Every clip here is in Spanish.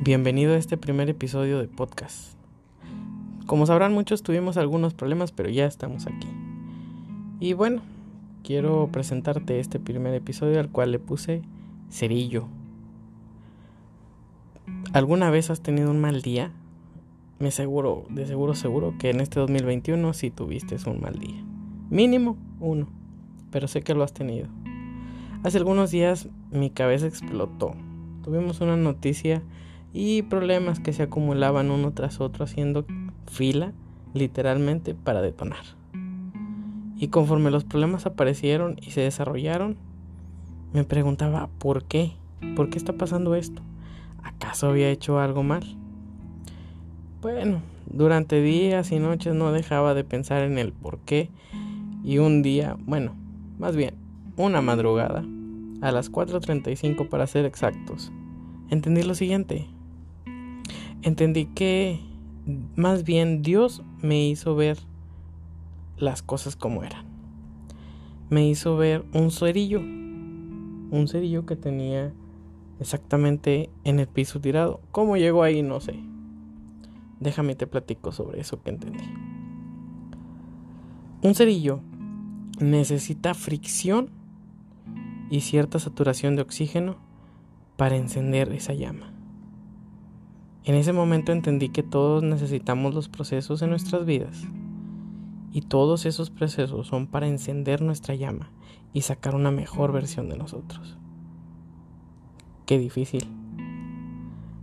Bienvenido a este primer episodio de podcast. Como sabrán muchos tuvimos algunos problemas, pero ya estamos aquí. Y bueno, quiero presentarte este primer episodio al cual le puse cerillo. ¿Alguna vez has tenido un mal día? Me seguro, de seguro seguro que en este 2021 sí tuviste un mal día. Mínimo uno, pero sé que lo has tenido. Hace algunos días mi cabeza explotó. Tuvimos una noticia y problemas que se acumulaban uno tras otro haciendo fila literalmente para detonar. Y conforme los problemas aparecieron y se desarrollaron, me preguntaba, ¿por qué? ¿Por qué está pasando esto? ¿Acaso había hecho algo mal? Bueno, durante días y noches no dejaba de pensar en el por qué y un día, bueno, más bien, una madrugada, a las 4.35 para ser exactos, entendí lo siguiente. Entendí que más bien Dios me hizo ver las cosas como eran. Me hizo ver un cerillo, un cerillo que tenía exactamente en el piso tirado. ¿Cómo llegó ahí? No sé. Déjame te platico sobre eso que entendí. Un cerillo necesita fricción y cierta saturación de oxígeno para encender esa llama. En ese momento entendí que todos necesitamos los procesos en nuestras vidas y todos esos procesos son para encender nuestra llama y sacar una mejor versión de nosotros. Qué difícil.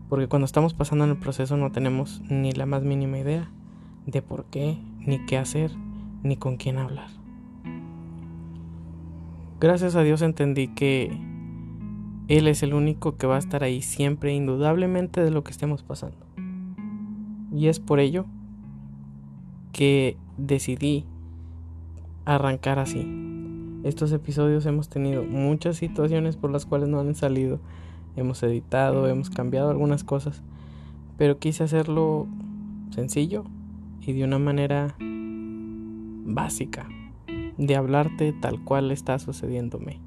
Porque cuando estamos pasando en el proceso no tenemos ni la más mínima idea de por qué, ni qué hacer, ni con quién hablar. Gracias a Dios entendí que Él es el único que va a estar ahí siempre, indudablemente de lo que estemos pasando. Y es por ello que decidí arrancar así. Estos episodios hemos tenido muchas situaciones por las cuales no han salido hemos editado, hemos cambiado algunas cosas, pero quise hacerlo sencillo y de una manera básica, de hablarte tal cual está sucediéndome.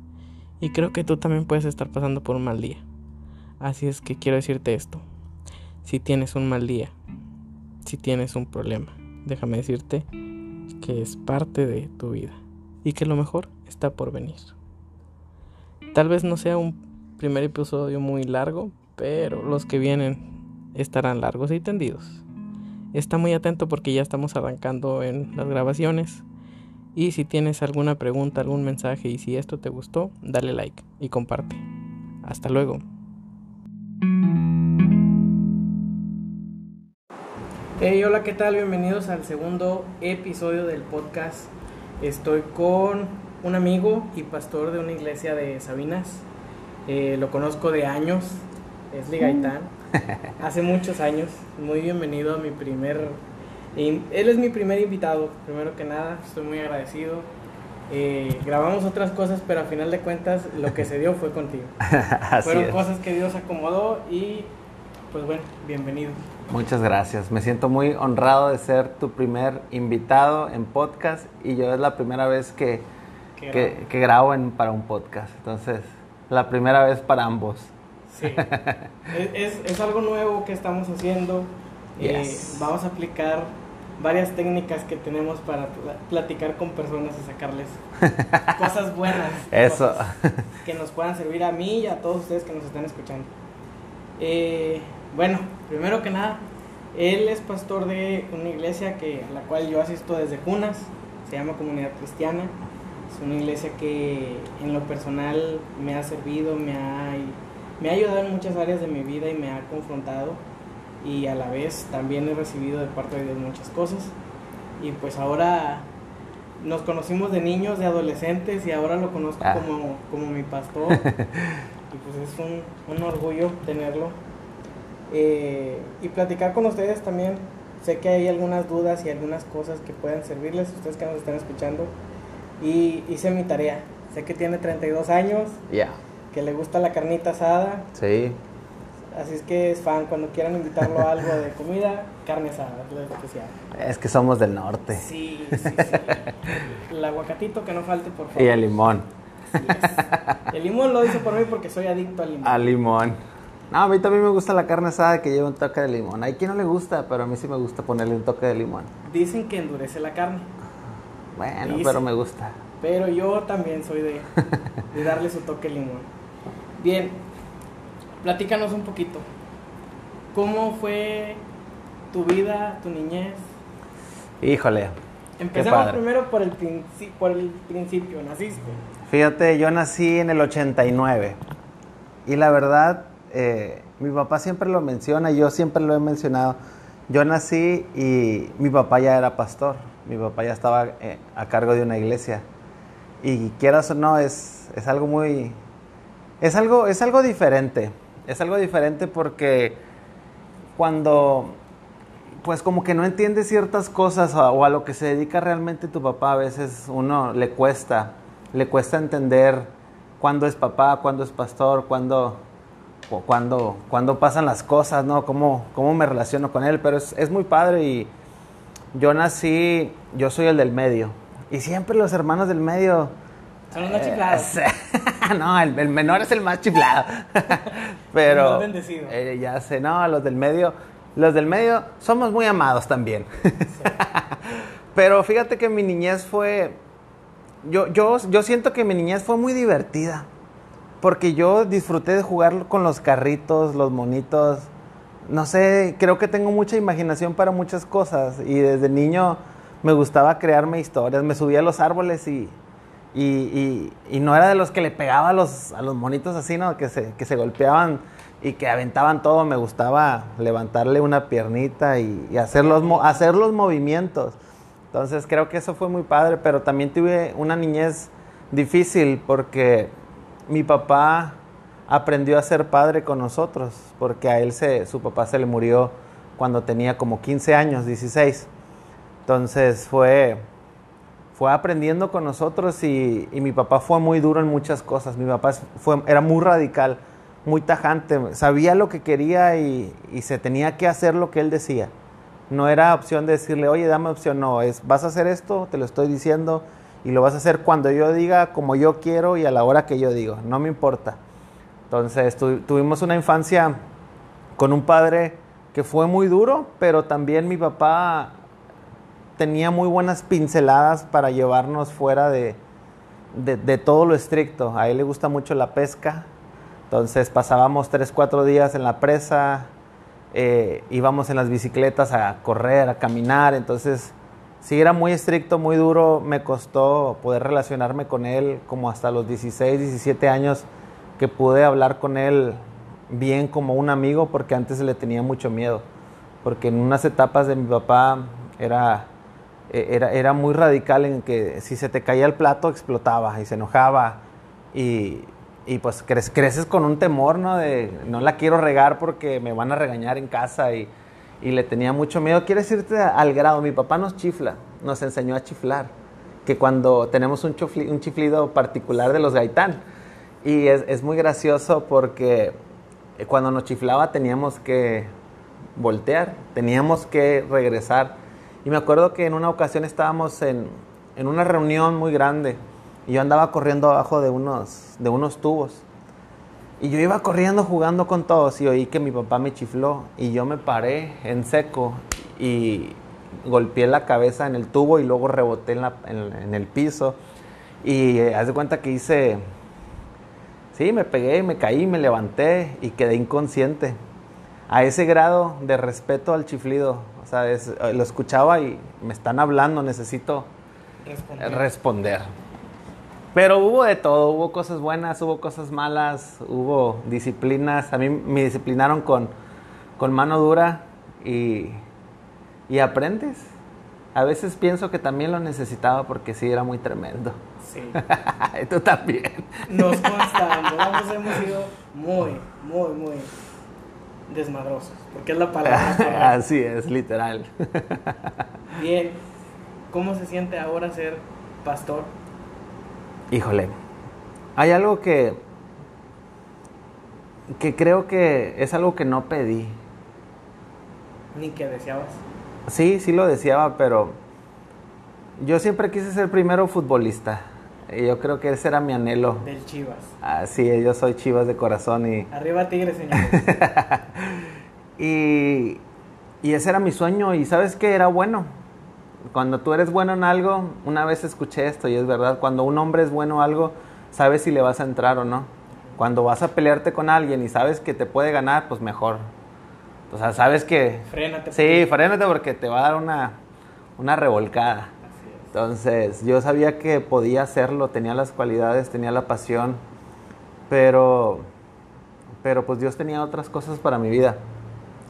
Y creo que tú también puedes estar pasando por un mal día. Así es que quiero decirte esto. Si tienes un mal día, si tienes un problema, déjame decirte que es parte de tu vida y que lo mejor está por venir. Tal vez no sea un primer episodio muy largo, pero los que vienen estarán largos y tendidos. Está muy atento porque ya estamos arrancando en las grabaciones. Y si tienes alguna pregunta, algún mensaje y si esto te gustó, dale like y comparte. Hasta luego. Hey, hola, ¿qué tal? Bienvenidos al segundo episodio del podcast. Estoy con un amigo y pastor de una iglesia de Sabinas. Eh, lo conozco de años, es Gaitán, hace muchos años. Muy bienvenido a mi primer... Él es mi primer invitado, primero que nada, estoy muy agradecido. Eh, grabamos otras cosas, pero a final de cuentas lo que se dio fue contigo. Fueron cosas que Dios acomodó y pues bueno, bienvenido. Muchas gracias. Me siento muy honrado de ser tu primer invitado en podcast y yo es la primera vez que, que, grabo en, para un podcast. Entonces, la primera vez para ambos. Sí, es, es, algo nuevo que estamos haciendo. Eh, vamos a aplicar varias técnicas que tenemos para platicar con personas y sacarles cosas buenas. Eso. que nos puedan servir a mí y a todos ustedes que nos están escuchando. Eh, bueno, primero que nada, él es pastor de una iglesia que, a la cual yo asisto desde cunas, se llama Comunidad Cristiana. Es una iglesia que en lo personal me ha servido, me ha, me ha ayudado en muchas áreas de mi vida y me ha confrontado y a la vez también he recibido de parte de Dios muchas cosas. Y pues ahora nos conocimos de niños, de adolescentes y ahora lo conozco ah. como, como mi pastor. y pues es un, un orgullo tenerlo. Eh, y platicar con ustedes también. Sé que hay algunas dudas y algunas cosas que puedan servirles, ustedes que nos están escuchando y hice mi tarea. Sé que tiene 32 años. Ya. Que le gusta la carnita asada. Sí. Así es que es fan. Cuando quieran invitarlo a algo de comida, carne asada, es lo especial. Es que somos del norte. Sí, sí, sí. el aguacatito que no falte, por favor. Y el limón. El limón lo hice por mí porque soy adicto al limón. Al limón. No, a mí también me gusta la carne asada que lleva un toque de limón. Hay quien no le gusta, pero a mí sí me gusta ponerle un toque de limón. Dicen que endurece la carne. Bueno, pero me gusta. Pero yo también soy de, de darle su toque de limón. Bien, platícanos un poquito. ¿Cómo fue tu vida, tu niñez? Híjole. Empecemos primero por el, por el principio, ¿naciste? Fíjate, yo nací en el 89 y la verdad, eh, mi papá siempre lo menciona, yo siempre lo he mencionado. Yo nací y mi papá ya era pastor, mi papá ya estaba eh, a cargo de una iglesia. Y quieras o no, es, es algo muy... Es algo, es algo diferente, es algo diferente porque cuando pues como que no entiende ciertas cosas o, a lo que se dedica realmente tu papá, a veces uno le cuesta, le cuesta entender cuándo es papá, cuándo es pastor, cuándo, cuándo, cuándo pasan las cosas, ¿no? Cómo, cómo me relaciono con él, pero es, es muy padre y yo nací, yo soy el del medio y siempre los hermanos del medio... Son los más chiflados. no, el, menor es el más chiflado. pero... Eh, ya sé, no, los del medio los del medio somos muy amados también. Pero fíjate que mi niñez fue, yo, yo, yo siento que mi niñez fue muy divertida, porque yo disfruté de jugar con los carritos, los monitos, no sé, creo que tengo mucha imaginación para muchas cosas y desde niño me gustaba crearme historias, me subía a los árboles y, y, y, no era de los que le pegaba a los, a los monitos así, ¿no? Que se, que se golpeaban y que aventaban todo, me gustaba levantarle una piernita y, hacer, los, hacer los movimientos. Entonces creo que eso fue muy padre, pero también tuve una niñez difícil porque mi papá aprendió a ser padre con nosotros, porque a él se, su papá se le murió cuando tenía como 15 años, 16. Entonces fue, fue aprendiendo con nosotros y, mi papá fue muy duro en muchas cosas. Mi papá fue, era muy radical muy tajante, sabía lo que quería y, se tenía que hacer lo que él decía. No era opción de decirle, oye, dame opción, no, es, vas a hacer esto, te lo estoy diciendo, y lo vas a hacer cuando yo diga, como yo quiero y a la hora que yo digo, no me importa. Entonces tuvimos una infancia con un padre que fue muy duro, pero también mi papá tenía muy buenas pinceladas para llevarnos fuera de, de todo lo estricto. A él le gusta mucho la pesca, entonces pasábamos tres, cuatro días en la presa, eh, íbamos en las bicicletas a correr, a caminar, entonces sí era muy estricto, muy duro, me costó poder relacionarme con él como hasta los 16, 17 años que pude hablar con él bien como un amigo porque antes le tenía mucho miedo, porque en unas etapas de mi papá era, era, era muy radical en que si se te caía el plato explotaba y se enojaba y, y pues creces con un temor, ¿no? De no la quiero regar porque me van a regañar en casa y, le tenía mucho miedo. Quieres irte al grado, mi papá nos chifla, nos enseñó a chiflar, que cuando tenemos un, un chiflido particular de los gaitán. Y es, es, muy gracioso porque cuando nos chiflaba teníamos que voltear, teníamos que regresar. Y me acuerdo que en una ocasión estábamos en, en una reunión muy grande y yo andaba corriendo abajo de unos, de unos tubos. Y yo iba corriendo jugando con todos y oí que mi papá me chifló y yo me paré en seco y golpeé la cabeza en el tubo y luego reboté en, la, en, el piso. Y eh, haz de cuenta que hice, sí, me pegué, me caí, me levanté y quedé inconsciente. A ese grado de respeto al chiflido. Sea, lo escuchaba y me están hablando, necesito responder. Pero hubo de todo, hubo cosas buenas, hubo cosas malas, hubo disciplinas. A mí me disciplinaron con, con mano dura y, y aprendes. A veces pienso que también lo necesitaba porque sí era muy tremendo. Sí. Tú también. Nos consta, ambos hemos sido muy, muy, muy desmadrosos, porque es la palabra. Así es, literal. Bien, ¿cómo se siente ahora ser pastor? Híjole, hay algo que, que creo que es algo que no pedí. Ni que deseabas. Sí, sí lo deseaba, pero yo siempre quise ser primero futbolista. Yo creo que ese era mi anhelo. Del Chivas. Ah, sí, yo soy Chivas de corazón y... Arriba Tigres, señor. y, y ese era mi sueño y sabes que era bueno. Cuando tú eres bueno en algo, una vez escuché esto y es verdad, cuando un hombre es bueno en algo, sabes si le vas a entrar o no. Cuando vas a pelearte con alguien y sabes que te puede ganar, pues mejor. O sea, sabes que... Frénate. Sí, frénate porque te va a dar una, una revolcada. Entonces, yo sabía que podía hacerlo, tenía las cualidades, tenía la pasión, pero, pero pues Dios tenía otras cosas para mi vida.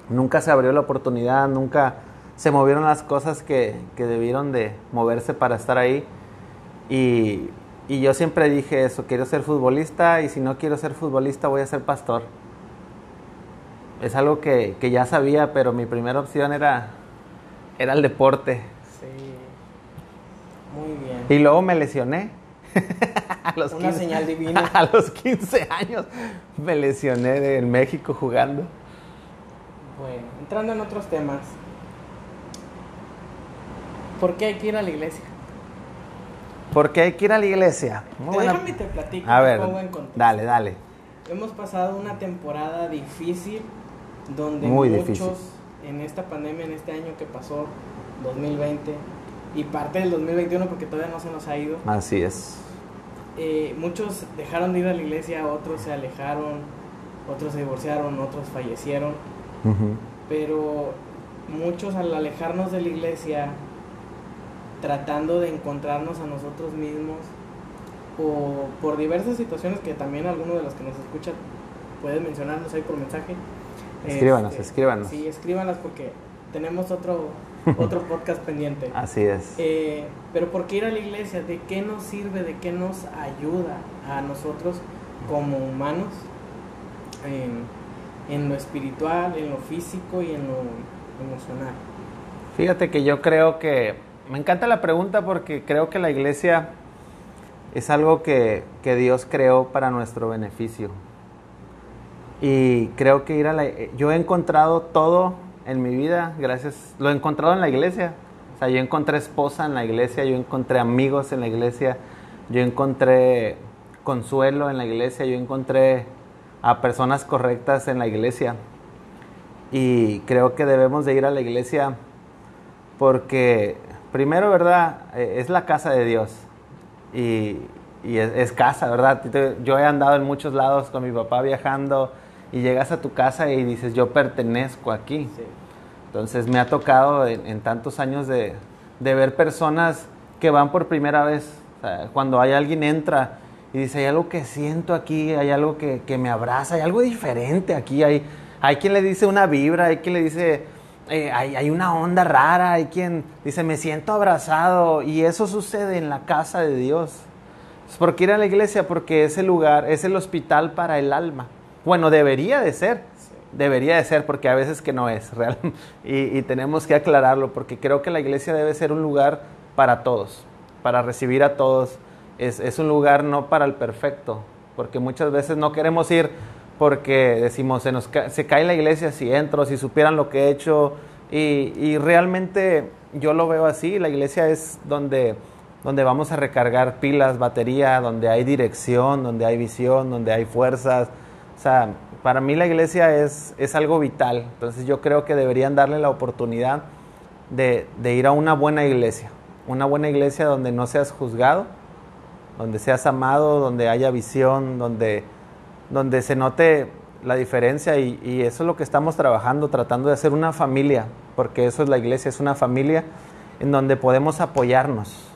Nunca se abrió la oportunidad, nunca se movieron las cosas que, que debieron de moverse para estar ahí. Y, y yo siempre dije eso, quiero ser futbolista y si no quiero ser futbolista voy a ser pastor. Es algo que, que ya sabía, pero mi primera opción era, era el deporte. Muy bien. Y luego me lesioné. a los Una señal divina. A los 15 años me lesioné en México jugando. Bueno, entrando en otros temas. ¿Por qué hay que ir a la iglesia? Porque hay que ir a la iglesia. Muy Te buena- déjame te platico, A ver, pongo en contexto. dale, dale. Hemos pasado una temporada difícil donde Muy muchos difícil. en esta pandemia, en este año que pasó, 2020 y parte del 2021 porque todavía no se nos ha ido, Así es. eh, muchos dejaron de ir a la iglesia, otros se alejaron, otros se divorciaron, otros fallecieron, Ujú. pero muchos al alejarnos de la iglesia, tratando de encontrarnos a nosotros mismos, o por diversas situaciones que también alguno de los que nos escuchan puede mencionarnos ahí por mensaje. Escríbanos, Este, escríbanos. Sí, escríbanos porque tenemos otro, otro podcast pendiente. Así es. Eh, pero ¿por qué ir a la iglesia? ¿De qué nos sirve? ¿De qué nos ayuda a nosotros como humanos en, en lo espiritual, en lo físico y en lo emocional? Fíjate que yo creo que me encanta la pregunta porque creo que la iglesia es algo que, que Dios creó para nuestro beneficio. Y creo que ir a la yo he encontrado todo en mi vida, gracias, lo he encontrado en la iglesia. O sea, yo encontré esposa en la iglesia, yo encontré amigos en la iglesia, yo encontré consuelo en la iglesia, yo encontré a personas correctas en la iglesia. Y creo que debemos de ir a la iglesia porque primero, ¿verdad? Eh, Es la casa de Dios y, es, casa, ¿verdad? Yo he andado en muchos lados con mi papá viajando y llegas a tu casa y dices, yo pertenezco aquí. Sí. Entonces me ha tocado en, en tantos años de, de ver personas que van por primera vez. O sea, cuando hay alguien entra y dice, hay algo que siento aquí, hay algo que, que me abraza, hay algo diferente aquí. Hay, hay quien le dice una vibra, hay quien le dice, eh, hay, hay una onda rara, hay quien dice, me siento abrazado. Y eso sucede en la casa de Dios. ¿Por qué ir a la iglesia? Porque es el lugar, es el hospital para el alma. Bueno, debería de ser. Sí. Debería de ser, porque a veces que no es real. Y, y tenemos que aclararlo, porque creo que la iglesia debe ser un lugar para todos, para recibir a todos. Es, es un lugar no para el perfecto, porque muchas veces no queremos ir porque decimos, se, nos ca- se cae la iglesia si entro, si supieran lo que he hecho. Y, y realmente yo lo veo así, la iglesia es donde, donde vamos a recargar pilas, batería, donde hay dirección, donde hay visión, donde hay fuerzas. O sea, para mí la iglesia es, es algo vital. Entonces yo creo que deberían darle la oportunidad de, ir a una buena iglesia. Una buena iglesia donde no seas juzgado, donde seas amado, donde haya visión, donde, donde se note la diferencia y eso es lo que estamos trabajando, tratando de hacer una familia, porque eso es la iglesia, es una familia en donde podemos apoyarnos,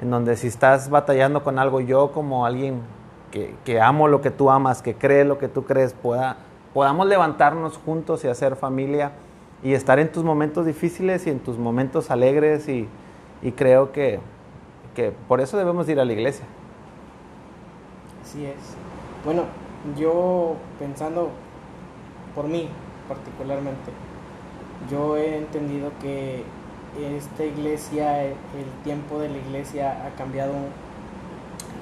en donde si estás batallando con algo, yo como alguien que, amo lo que tú amas, que cree lo que tú crees, pueda, podamos levantarnos juntos y hacer familia y estar en tus momentos difíciles y en tus momentos alegres y, y creo que, que por eso debemos ir a la iglesia. Así es. Bueno, yo pensando por mí particularmente, yo he entendido que esta iglesia, el tiempo de la iglesia ha cambiado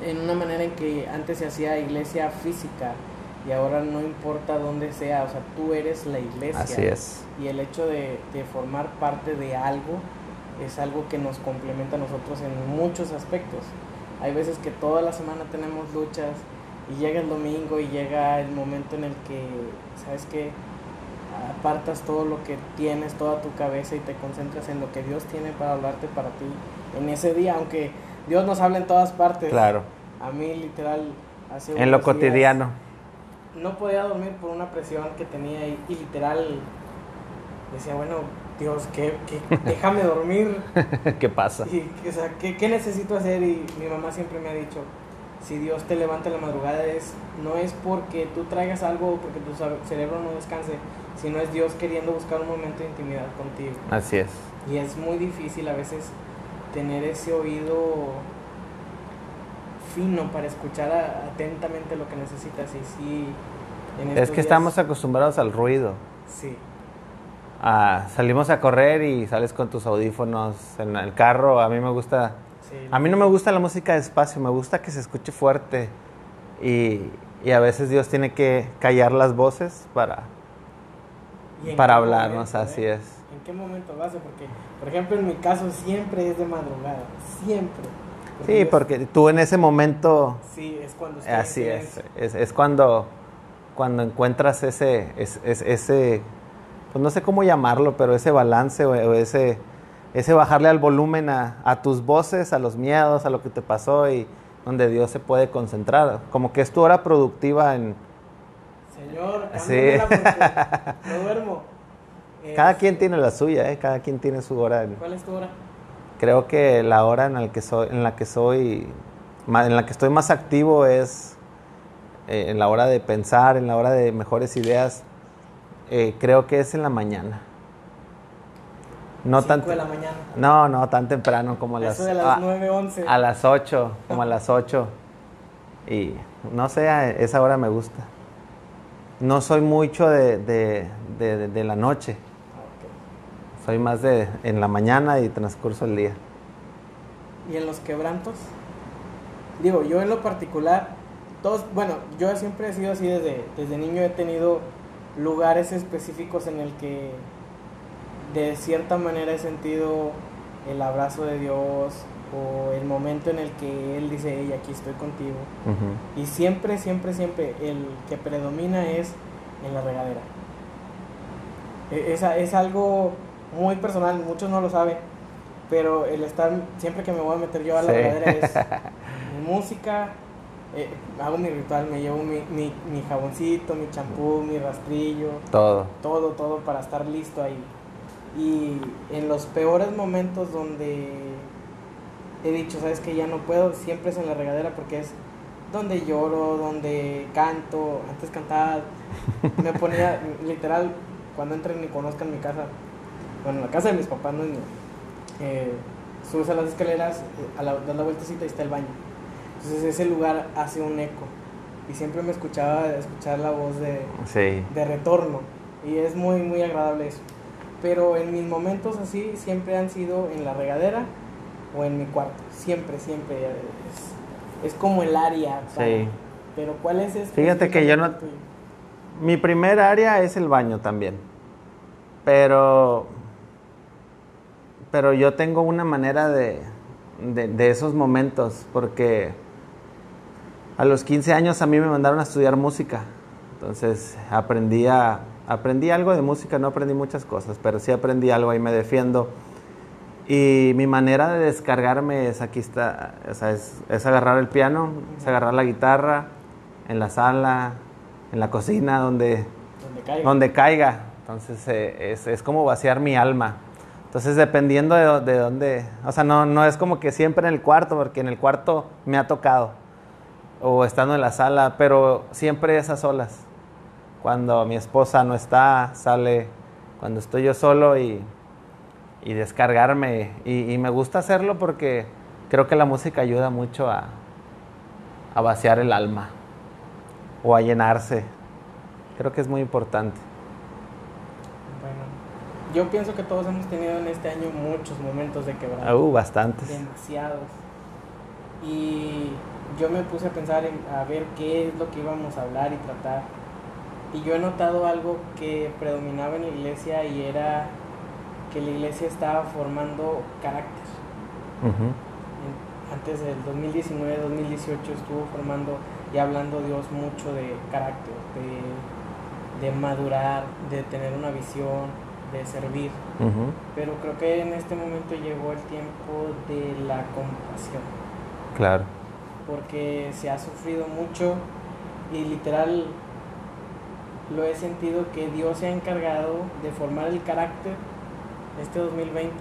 en una manera en que antes se hacía iglesia física y ahora no importa dónde sea, o sea, tú eres la iglesia. Así es. Y el hecho de, de formar parte de algo es algo que nos complementa a nosotros en muchos aspectos. hay veces que toda la semana tenemos luchas y llega el domingo y llega el momento en el que, ¿sabes qué? Apartas todo lo que tienes, toda tu cabeza y te concentras en lo que Dios tiene para hablarte para ti en ese día, aunque Dios nos habla en todas partes. Claro. A mí literal hace En lo cotidiano. No podía dormir por una presión que tenía y, literal decía, bueno, Dios, ¿qué, déjame dormir. ¿Qué pasa? Y, o sea, ¿qué, ¿qué, necesito hacer? Y mi mamá siempre me ha dicho, si Dios te levanta en la madrugada es, no es porque tú traigas algo o porque tu cerebro no descanse, sino es Dios queriendo buscar un momento de intimidad contigo. Así es. Y es muy difícil a veces tener ese oído fino para escuchar atentamente lo que necesitas y sí. es que estamos acostumbrados al ruido. Sí. Ah, salimos a correr y sales con tus audífonos en el carro. A mí me gusta. a mí no me gusta la música despacio, me gusta que se escuche fuerte. Y, y a veces Dios tiene que callar las voces para, para hablarnos, así eh? es. ¿En qué momento lo hace? Porque, por ejemplo, en mi caso siempre es de madrugada, siempre. sí, porque tú en ese momento... Sí, es cuando... así es, es, es, cuando, cuando encuentras ese, es, ese pues no sé cómo llamarlo, pero ese balance o, ese, ese bajarle al volumen a, tus voces, a los miedos, a lo que te pasó y donde Dios se puede concentrar. Como que es tu hora productiva en... Señor, sí. no duermo. Cada quien tiene la suya, ¿eh? cada quien tiene su hora. ¿Cuál es tu hora? Creo que la hora en la que soy, en la que soy, en la que estoy más activo es eh, en la hora de pensar, en la hora de mejores ideas eh, creo que es en la mañana. No tan, de la mañana. No, no, tan temprano como a las, de las 9, 11. A las 8, como a las 8. Y no sé, esa hora me gusta. No soy mucho de, de, de, la noche. Soy más de en la mañana y transcurso el día. ¿Y en los quebrantos? Digo, yo en lo particular, todos, bueno, yo siempre he sido así desde, desde niño, he tenido lugares específicos en el que de cierta manera he sentido el abrazo de Dios o el momento en el que Él dice, hey, aquí estoy contigo. Y siempre, siempre, siempre el que predomina es en la regadera. E, es, es algo muy personal, muchos no lo saben, pero el estar, siempre que me voy a meter yo a la regadera es música, eh, hago mi ritual, me llevo mi, mi, mi jaboncito, mi champú, mi rastrillo. Todo. Todo, todo para estar listo ahí. Y en los peores momentos donde he dicho, sabes que ya no puedo, siempre es en la regadera porque es donde lloro, donde canto. Antes cantaba, me ponía literal, cuando entren y conozcan mi casa, bueno, la casa de mis papás no es eh, subes a las escaleras, eh, a la, das la vueltecita y está el baño entonces ese lugar hace un eco. Y siempre me escuchaba escuchar la voz de, de retorno. Y es muy, muy agradable eso. Pero en mis momentos así siempre han sido en la regadera o en mi cuarto. Siempre, siempre. Es, como el área. sí. Pero ¿cuál es este? Fíjate que yo no... Mi primer área es el baño también. Pero... Pero yo tengo una manera de, de, de esos momentos porque a los 15 años a mí me mandaron a estudiar música. Entonces aprendí, aprendí algo de música, no aprendí muchas cosas, pero sí aprendí algo y me defiendo. Y mi manera de descargarme es aquí está, es, agarrar el piano, es agarrar la guitarra en la sala, en la cocina, donde, donde caiga. Entonces eh, es, como vaciar mi alma. Entonces dependiendo de, de dónde, o sea, no, no es como que siempre en el cuarto, porque en el cuarto me ha tocado o estando en la sala, pero siempre esas solas. Cuando mi esposa no está, sale cuando estoy yo solo y, y descargarme. Y, me gusta hacerlo porque creo que la música ayuda mucho a, a vaciar el alma o a llenarse. Creo que es muy importante. Yo pienso que todos hemos tenido en este año muchos momentos de quebranto. Uh, bastantes. Demasiados. Y yo me puse a pensar en a ver qué es lo que íbamos a hablar y tratar. Y yo he notado algo que predominaba en la iglesia y era que la iglesia estaba formando carácter. A antes del 2019-2018 estuvo formando y hablando Dios mucho de carácter, de, de madurar, de tener una visión, de servir. Pero creo que en este momento llegó el tiempo de la compasión. Claro. Porque se ha sufrido mucho y literal lo he sentido que Dios se ha encargado de formar el carácter este 2020,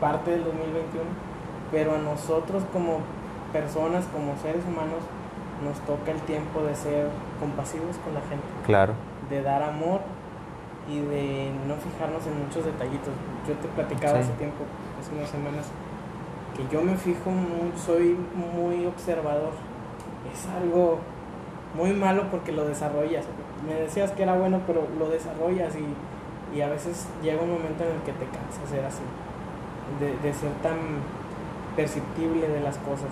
parte del 2021, pero a nosotros como personas, como seres humanos, nos toca el tiempo de ser compasivos con la gente. Claro. De dar amor y de no fijarnos en muchos detallitos. Yo te platicaba hace tiempo, hace unas semanas, que yo me fijo, muy, soy muy observador. Es algo muy malo porque lo desarrollas. Me decías que era bueno, pero lo desarrollas y, y a veces llega un momento en el que te cansas de ser así, de, de ser tan perceptible de las cosas,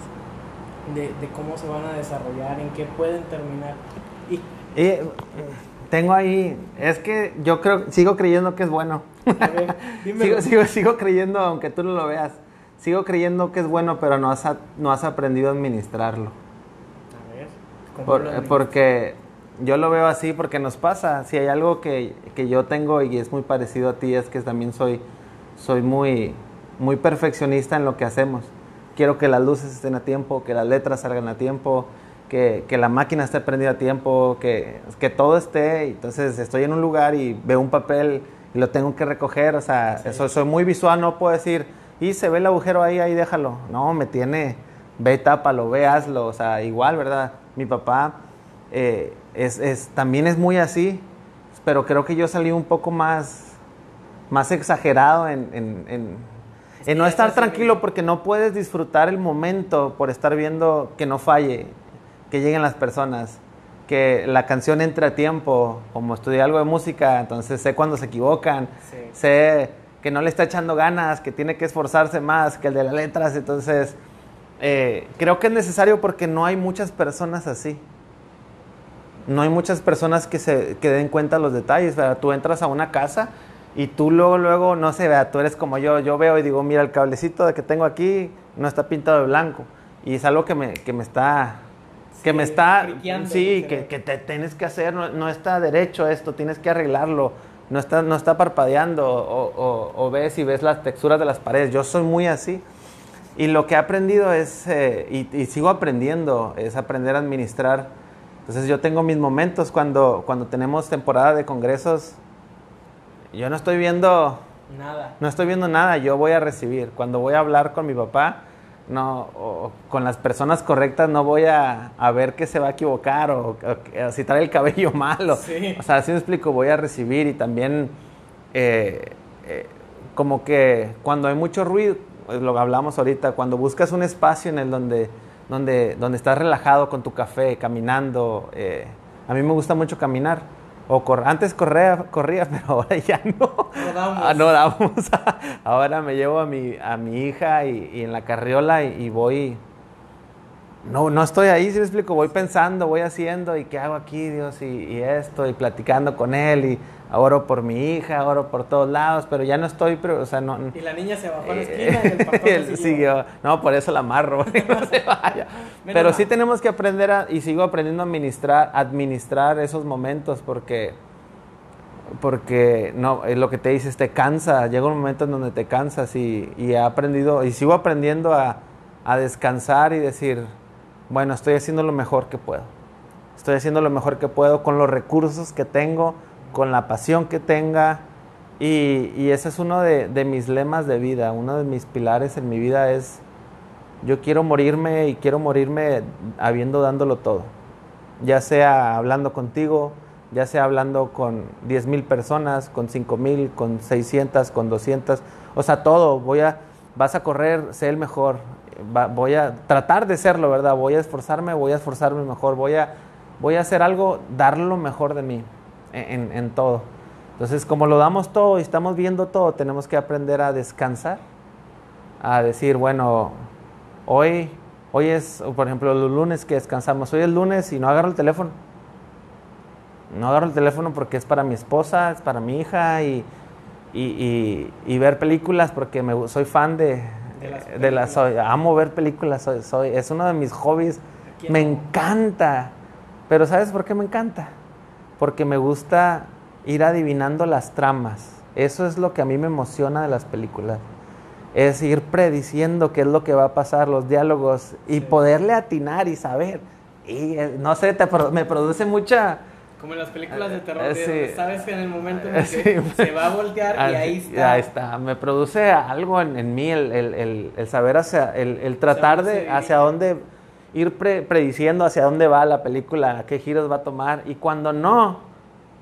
de, de, cómo se van a desarrollar, en qué pueden terminar. Y, y tengo ahí, es que yo creo, sigo creyendo que es bueno. sigo, sigo, sigo creyendo, aunque tú no lo veas, sigo creyendo que es bueno, pero no has, no has aprendido a administrarlo. A ver, porque yo lo veo así porque nos pasa. Si hay algo que, que, yo tengo y es muy parecido a ti, es que también soy, soy muy, muy perfeccionista en lo que hacemos. Quiero que las luces estén a tiempo, que las letras salgan a tiempo, que, que, la máquina esté prendida a tiempo, que, que, todo esté. Entonces estoy en un lugar y veo un papel y lo tengo que recoger. O sea, eso, soy muy visual, no puedo decir, y se ve el agujero ahí, ahí déjalo. No, me tiene, ve, tápalo, ve, hazlo. O sea, igual, ¿verdad? Mi papá eh, es, es, también es muy así, pero creo que yo salí un poco más, más exagerado en, en, en, en no estar tranquilo porque no puedes disfrutar el momento por estar viendo que no falle que lleguen las personas, que la canción entre a tiempo, como estudié algo de música, entonces sé cuando se equivocan, sí. sé que no le está echando ganas, que tiene que esforzarse más que el de las letras, entonces eh, creo que es necesario porque no hay muchas personas así. No hay muchas personas que se que den cuenta los detalles, ¿verdad? Tú entras a una casa y tú luego, luego, no sé, ¿verdad? tú eres como yo, yo veo y digo, mira, el cablecito que tengo aquí no está pintado de blanco. Y es algo que me, que me está que me está, sí, que, que, te tienes que hacer, no, no, está derecho esto, tienes que arreglarlo, no está, no está parpadeando, o, o, o, ves y ves las texturas de las paredes, yo soy muy así. Y lo que he aprendido es, eh, y, y, sigo aprendiendo, es aprender a administrar. Entonces yo tengo mis momentos cuando, cuando tenemos temporada de congresos, yo no estoy viendo nada. No estoy viendo nada, yo voy a recibir. Cuando voy a hablar con mi papá, no, o con las personas correctas no voy a, a, ver que se va a equivocar o, o, si trae el cabello malo. Sí. O sea, así me explico, voy a recibir y también eh, eh, como que cuando hay mucho ruido, lo que hablamos ahorita, cuando buscas un espacio en el donde, donde, donde estás relajado con tu café, caminando, eh, a mí me gusta mucho caminar o cor antes corría, corría, pero ahora ya no. No damos. Ah, no damos. ahora me llevo a mi, a mi hija y, y en la carriola y, y, voy. No, no estoy ahí, si me explico, voy pensando, voy haciendo y qué hago aquí, Dios, y, y, esto, y platicando con él, y oro por mi hija, oro por todos lados, pero ya no estoy, pero, o sea, no. Y la niña se bajó a la esquina y el pastor él siguió. No, por eso la amarro, no se vaya. Pero sí tenemos que aprender a, y sigo aprendiendo a administrar, administrar esos momentos porque, porque no, es lo que te dices, te cansa, llega un momento en donde te cansas y, y he aprendido, y sigo aprendiendo a, a descansar y decir, bueno, estoy haciendo lo mejor que puedo. Estoy haciendo lo mejor que puedo con los recursos que tengo, con la pasión que tenga. Y, ese es uno de, de, mis lemas de vida, uno de mis pilares en mi vida es, yo quiero morirme y quiero morirme habiendo dándolo todo. Ya sea hablando contigo, ya sea hablando con 10 mil personas, con 5 mil, con 600, con 200, o sea, todo. Voy a, vas a correr, sé el mejor, voy a tratar de serlo, ¿verdad? Voy a esforzarme, voy a esforzarme mejor, voy a, voy a hacer algo, dar lo mejor de mí en, en, todo. Entonces, como lo damos todo y estamos viendo todo, tenemos que aprender a descansar, a decir, bueno, hoy, hoy es, por ejemplo, los lunes que descansamos, hoy es lunes y no agarro el teléfono. No agarro el teléfono porque es para mi esposa, es para mi hija y, y, y ver películas porque me, soy fan de, de las, soy, amo ver películas, soy, soy, es uno de mis hobbies, me encanta. Pero ¿sabes por qué me encanta? Porque me gusta ir adivinando las tramas. Eso es lo que a mí me emociona de las películas. Es ir prediciendo qué es lo que va a pasar, los diálogos y poderle atinar y saber. Y eh, no sé, me produce mucha como en las películas de terror, eh, sabes que en el momento en que se va a voltear y ahí está. Ahí está. Me produce algo en, mí el, el, el, saber hacia, el, tratar de hacia dónde ir prediciendo hacia dónde va la película, qué giros va a tomar. Y cuando no,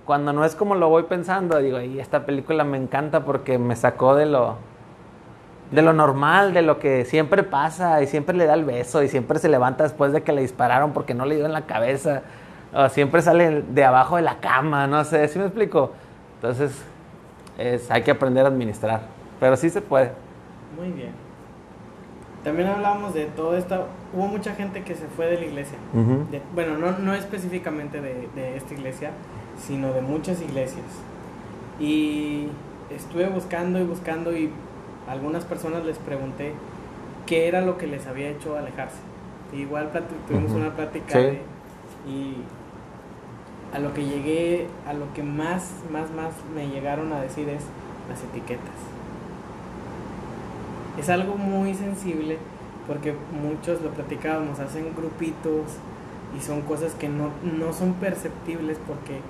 cuando no es como lo voy pensando, digo, y esta película me encanta porque me sacó de lo, de lo normal, de lo que siempre pasa, y siempre le da el beso, y siempre se levanta después de que le dispararon porque no le dio en la cabeza siempre sale de abajo de la cama, no sé, ¿sí me explico? Entonces, es, hay que aprender a administrar, pero sí se puede. Muy bien. También hablábamos de todo esto, hubo mucha gente que se fue de la iglesia, bueno, no, no específicamente de, de esta iglesia, sino de muchas iglesias. Y estuve buscando y buscando y a algunas personas les pregunté qué era lo que les había hecho alejarse. igual tuvimos una plática y a lo que llegué, a lo que más, más, más me llegaron a decir es las etiquetas. Es algo muy sensible porque muchos lo platicábamos, hacen grupitos y son cosas que no, no son perceptibles porque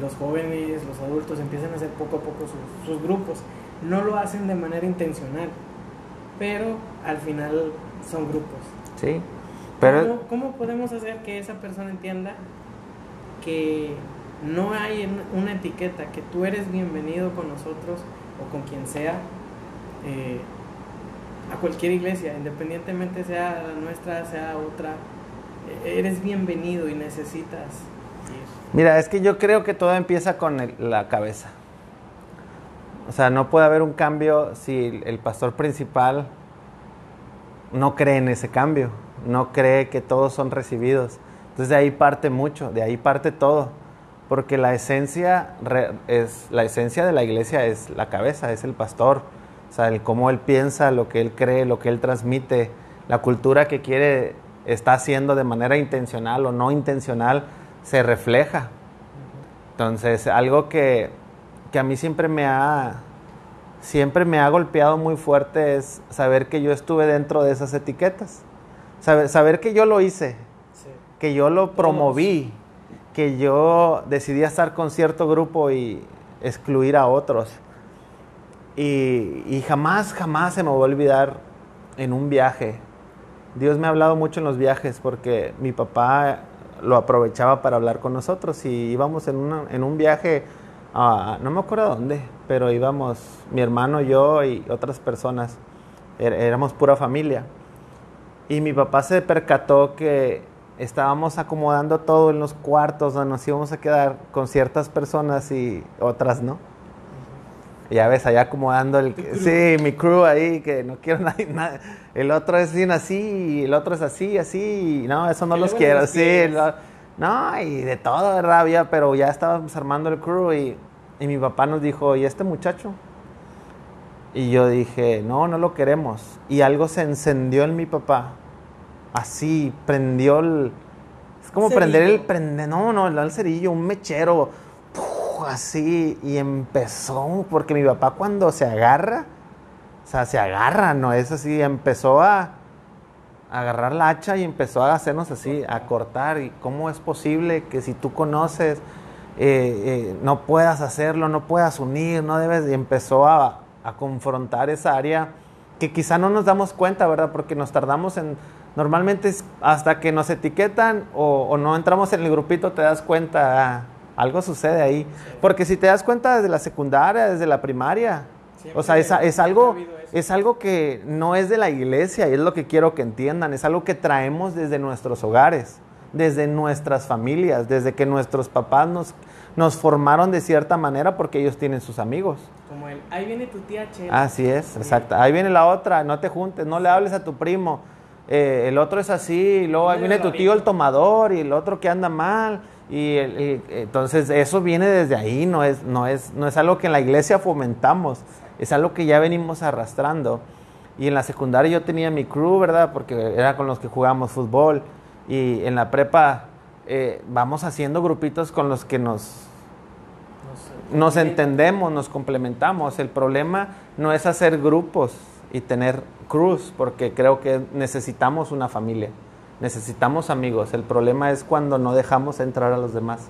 los jóvenes, los adultos empiezan a hacer poco a poco sus, grupos. No lo hacen de manera intencional, pero al final son grupos. Sí, pero... ¿Cómo podemos hacer que esa persona entienda que no hay una etiqueta, que tú eres bienvenido con nosotros o con quien sea, eh, a cualquier iglesia, independientemente sea la nuestra, sea otra, e-, eres bienvenido y necesitas Mira, es que yo creo que todo empieza con la cabeza. O sea, no puede haber un cambio si el pastor principal no cree en ese cambio, no cree que todos son recibidos. Entonces de ahí parte mucho, de ahí parte todo, porque la esencia, es, la esencia de la iglesia es la cabeza, es el pastor, o sea, el cómo él piensa, lo que él cree, lo que él transmite, la cultura que quiere, está haciendo de manera intencional o no intencional, se refleja. Entonces, algo que, que a mí siempre me ha, siempre me ha golpeado muy fuerte es saber que yo estuve dentro de esas etiquetas. Saber, saber que yo lo hice, que yo lo promoví, que yo decidí estar con cierto grupo y excluir a otros. Y, jamás, jamás se me va a olvidar en un viaje. Dios me ha hablado mucho en los viajes porque mi papá lo aprovechaba para hablar con nosotros y íbamos en, en un viaje, a, no me acuerdo dónde, pero íbamos mi hermano, yo y otras personas, er, éramos pura familia. Y mi papá se percató que estábamos acomodando todo en los cuartos donde nos íbamos a quedar con ciertas personas y otras no. Ya ves, allá acomodando el... Sí, mi crew ahí, que no quiero nadie, nada. El otro es bien así, y el otro es así, así, y no, eso no los quiero, sí. no, y de todo. Había, pero ya estábamos armando el crew y, y mi papá nos dijo, ¿y este muchacho? Y yo dije, no, no lo queremos. Y algo se encendió en mi papá así, prendió el... Es como prender el... Prende, no, no, el cerillo, un mechero, así, y empezó, porque mi papá cuando se agarra, o sea, se agarra, no es así, empezó a, agarrar la hacha y empezó a hacernos así, a cortar, y cómo es posible que si tú conoces, eh, eh, no puedas hacerlo, no puedas unir, no debes, y empezó a, a confrontar esa área que quizá no nos damos cuenta, ¿verdad? Porque nos tardamos en Normalmente es hasta que nos etiquetan o, no entramos en el grupito te das cuenta, ah, algo sucede ahí. Porque si te das cuenta desde la secundaria, desde la primaria, o sea, es, es, algo, es algo que no es de la iglesia y es lo que quiero que entiendan, es algo que traemos desde nuestros hogares, desde nuestras familias, desde que nuestros papás nos, nos formaron de cierta manera porque ellos tienen sus amigos. Como el, ahí viene tu tía Chela. Así es, exacto. Ahí viene la otra, no te juntes, no le hables a tu primo eh, el otro es así, y luego viene tu tío el tomador y el otro que anda mal. Y, entonces eso viene desde ahí, no es, no, es, no es algo que en la iglesia fomentamos, es algo que ya venimos arrastrando. Y en la secundaria yo tenía mi crew, ¿verdad? Porque era con los que jugábamos fútbol. Y en la prepa eh, vamos haciendo grupitos con los que nos, nos entendemos, nos complementamos. El problema no es hacer grupos y tener crews, porque creo que necesitamos una familia, necesitamos amigos. El problema es cuando no dejamos entrar a los demás,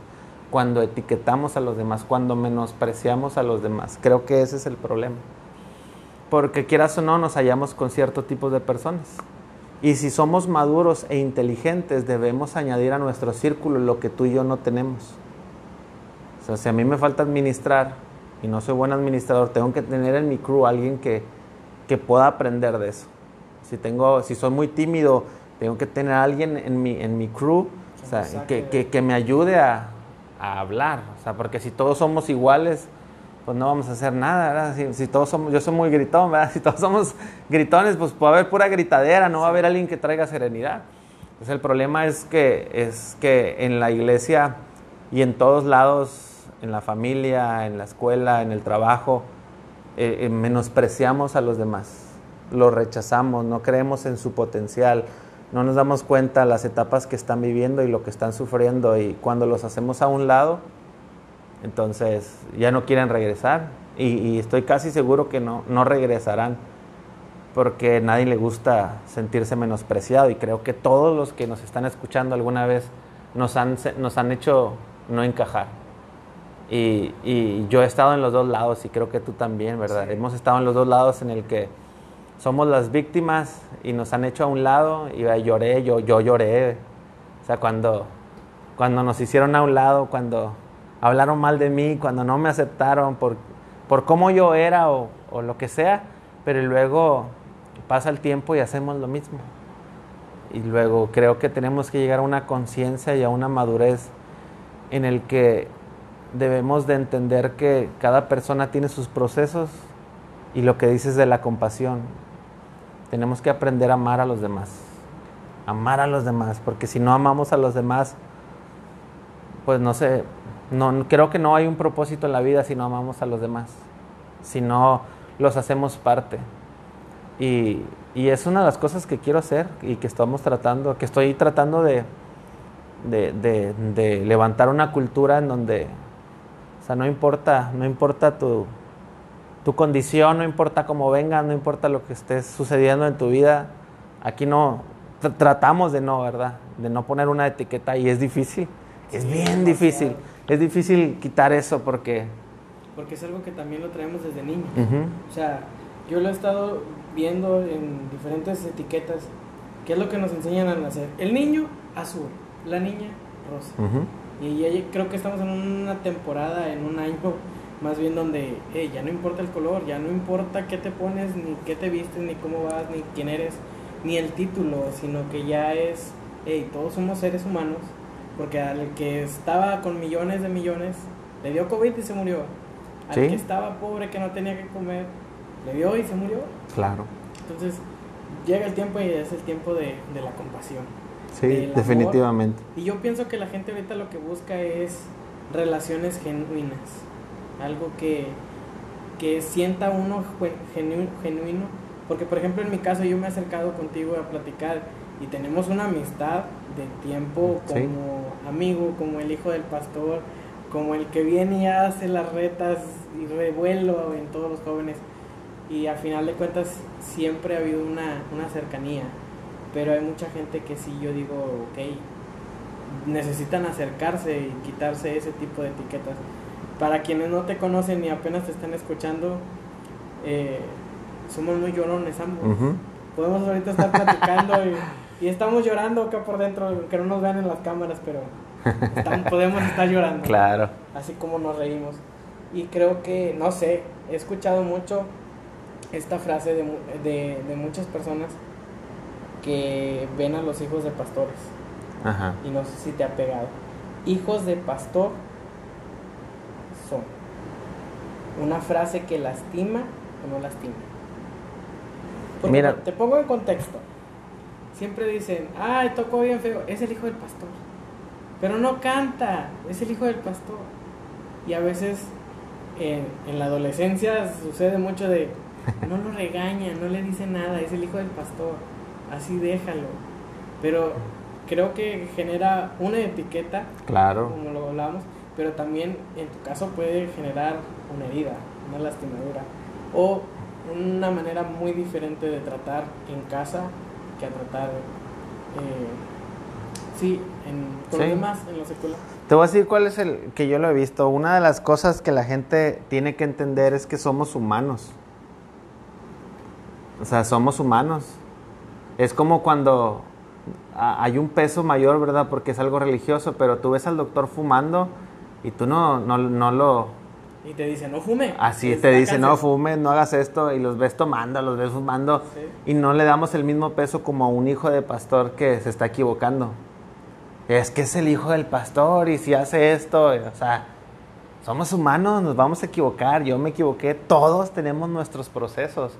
cuando etiquetamos a los demás, cuando menospreciamos a los demás. Creo que ese es el problema porque quieras o no nos hallamos con cierto tipo de personas. Y si somos maduros e inteligentes, debemos añadir a nuestro círculo lo que tú y yo no tenemos. O sea, si a mí me falta administrar y no soy buen administrador, tengo que tener en mi crew alguien que, que pueda aprender de eso. Si, tengo, si soy muy tímido, tengo que tener a alguien en mi, en mi crew o sea, que, que, que, me ayude a, a hablar. O sea, porque si todos somos iguales, pues no vamos a hacer nada, ¿verdad? Si, todos somos, yo soy muy gritón, ¿verdad? Si todos somos gritones, pues puede haber pura gritadera, no va a haber alguien que traiga serenidad. Entonces el problema es que, es que en la iglesia y en todos lados, en la familia, en la escuela, en el trabajo, eh, eh, menospreciamos a los demás, los rechazamos, no creemos en su potencial, no nos damos cuenta las etapas que están viviendo y lo que están sufriendo y cuando los hacemos a un lado, entonces ya no quieren regresar y, estoy casi seguro que no, no regresarán porque a nadie le gusta sentirse menospreciado y creo que todos los que nos están escuchando alguna vez nos han, nos han hecho no encajar. Y, y, yo he estado en los dos lados y creo que tú también, ¿verdad? Hemos estado en los dos lados en el que somos las víctimas y nos han hecho a un lado y lloré, yo, yo lloré. O sea, cuando, cuando nos hicieron a un lado, cuando hablaron mal de mí, cuando no me aceptaron por, por cómo yo era o, o lo que sea, pero luego pasa el tiempo y hacemos lo mismo. Y luego creo que tenemos que llegar a una conciencia y a una madurez en el que debemos de entender que cada persona tiene sus procesos y lo que dices de la compasión. Tenemos que aprender a amar a los demás. Amar a los demás, porque si no amamos a los demás, pues no sé, no, creo que no hay un propósito en la vida si no amamos a los demás, si no los hacemos parte. Y, y, es una de las cosas que quiero hacer y que estamos tratando, que estoy tratando de, de, de, de levantar una cultura en donde, o sea, no importa, no importa tu, tu condición, no importa cómo venga, no importa lo que esté sucediendo en tu vida, aquí no, tratamos de no, ¿verdad? De no poner una etiqueta y es difícil, es bien difícil es difícil quitar eso porque... Porque es algo que también lo traemos desde niño. O sea, yo lo he estado viendo en diferentes etiquetas. ¿Qué es lo que nos enseñan a nacer? El niño, azul. La niña, rosa. Y creo que estamos en una temporada, en un año más bien donde ya no importa el color, ya no importa qué te pones, ni qué te vistes, ni cómo vas, ni quién eres, ni el título, sino que ya es, hey, todos somos seres humanos porque al que estaba con millones de millones, le dio COVID y se murió. Al que estaba pobre, que no tenía que comer, le dio y se murió. Claro. Entonces, llega el tiempo y es el tiempo de, de la compasión. Sí, definitivamente. Y yo pienso que la gente ahorita lo que busca es relaciones genuinas. Algo que, que sienta uno genuino, genuino. Porque, por ejemplo, en mi caso, yo me he acercado contigo a platicar y tenemos una amistad de tiempo como amigo, como el hijo del pastor, como el que viene y hace las retas y revuelo en todos los jóvenes. Y a final de cuentas siempre ha habido una, una cercanía, pero hay mucha gente que sí yo digo, ok, necesitan acercarse y quitarse ese tipo de etiquetas. Para quienes no te conocen y apenas te están escuchando, eh, somos muy llorones ambos. Podemos ahorita estar platicando y y estamos llorando acá por dentro, que no nos vean en las cámaras, pero podemos estar llorando. Claro. Así como nos reímos. Y creo que, no sé, he escuchado mucho esta frase de, de, de muchas personas que ven a los hijos de pastores. Ajá. Y no sé si te ha pegado. Hijos de pastor son una frase que lastima o no lastima. Mira, te pongo en contexto siempre dicen, ay, tocó bien feo, es el hijo del pastor. Pero no canta, es el hijo del pastor. Y a veces en, la adolescencia sucede mucho de, no lo regaña, no le dice nada, es el hijo del pastor, así déjalo. Pero creo que genera una etiqueta, claro. como lo hablábamos, pero también en tu caso puede generar una herida, una lastimadura, o una manera muy diferente de tratar en casa que a tratar, eh, sí, en, problemas en la secuela. Te voy a decir cuál es el que yo lo he visto. Una de las cosas que la gente tiene que entender es que somos humanos. O sea, somos humanos. Es como cuando hay un peso mayor, ¿verdad? Porque es algo religioso, pero tú ves al doctor fumando y tú no, no, no lo... Y te dice, no fume. Así te dice, no fume, no hagas esto, y los ves tomando, los ves fumando, y no le damos el mismo peso como a un hijo de pastor que se está equivocando. Es que es el hijo del pastor, y si hace esto, o sea, somos humanos, nos vamos a equivocar, yo me equivoqué, todos tenemos nuestros procesos.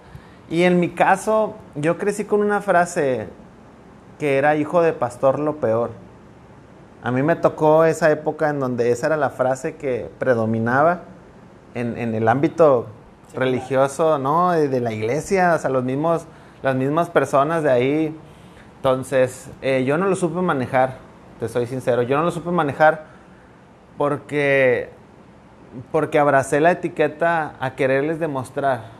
Y en mi caso, yo crecí con una frase que era hijo de pastor lo peor. A mí me tocó esa época en donde esa era la frase que predominaba en, el ámbito religioso, ¿no? De, la iglesia, o sea, los mismos, las mismas personas de ahí. Entonces, eh, yo no lo supe manejar, te soy sincero, yo no lo supe manejar porque, porque abracé la etiqueta a quererles demostrar.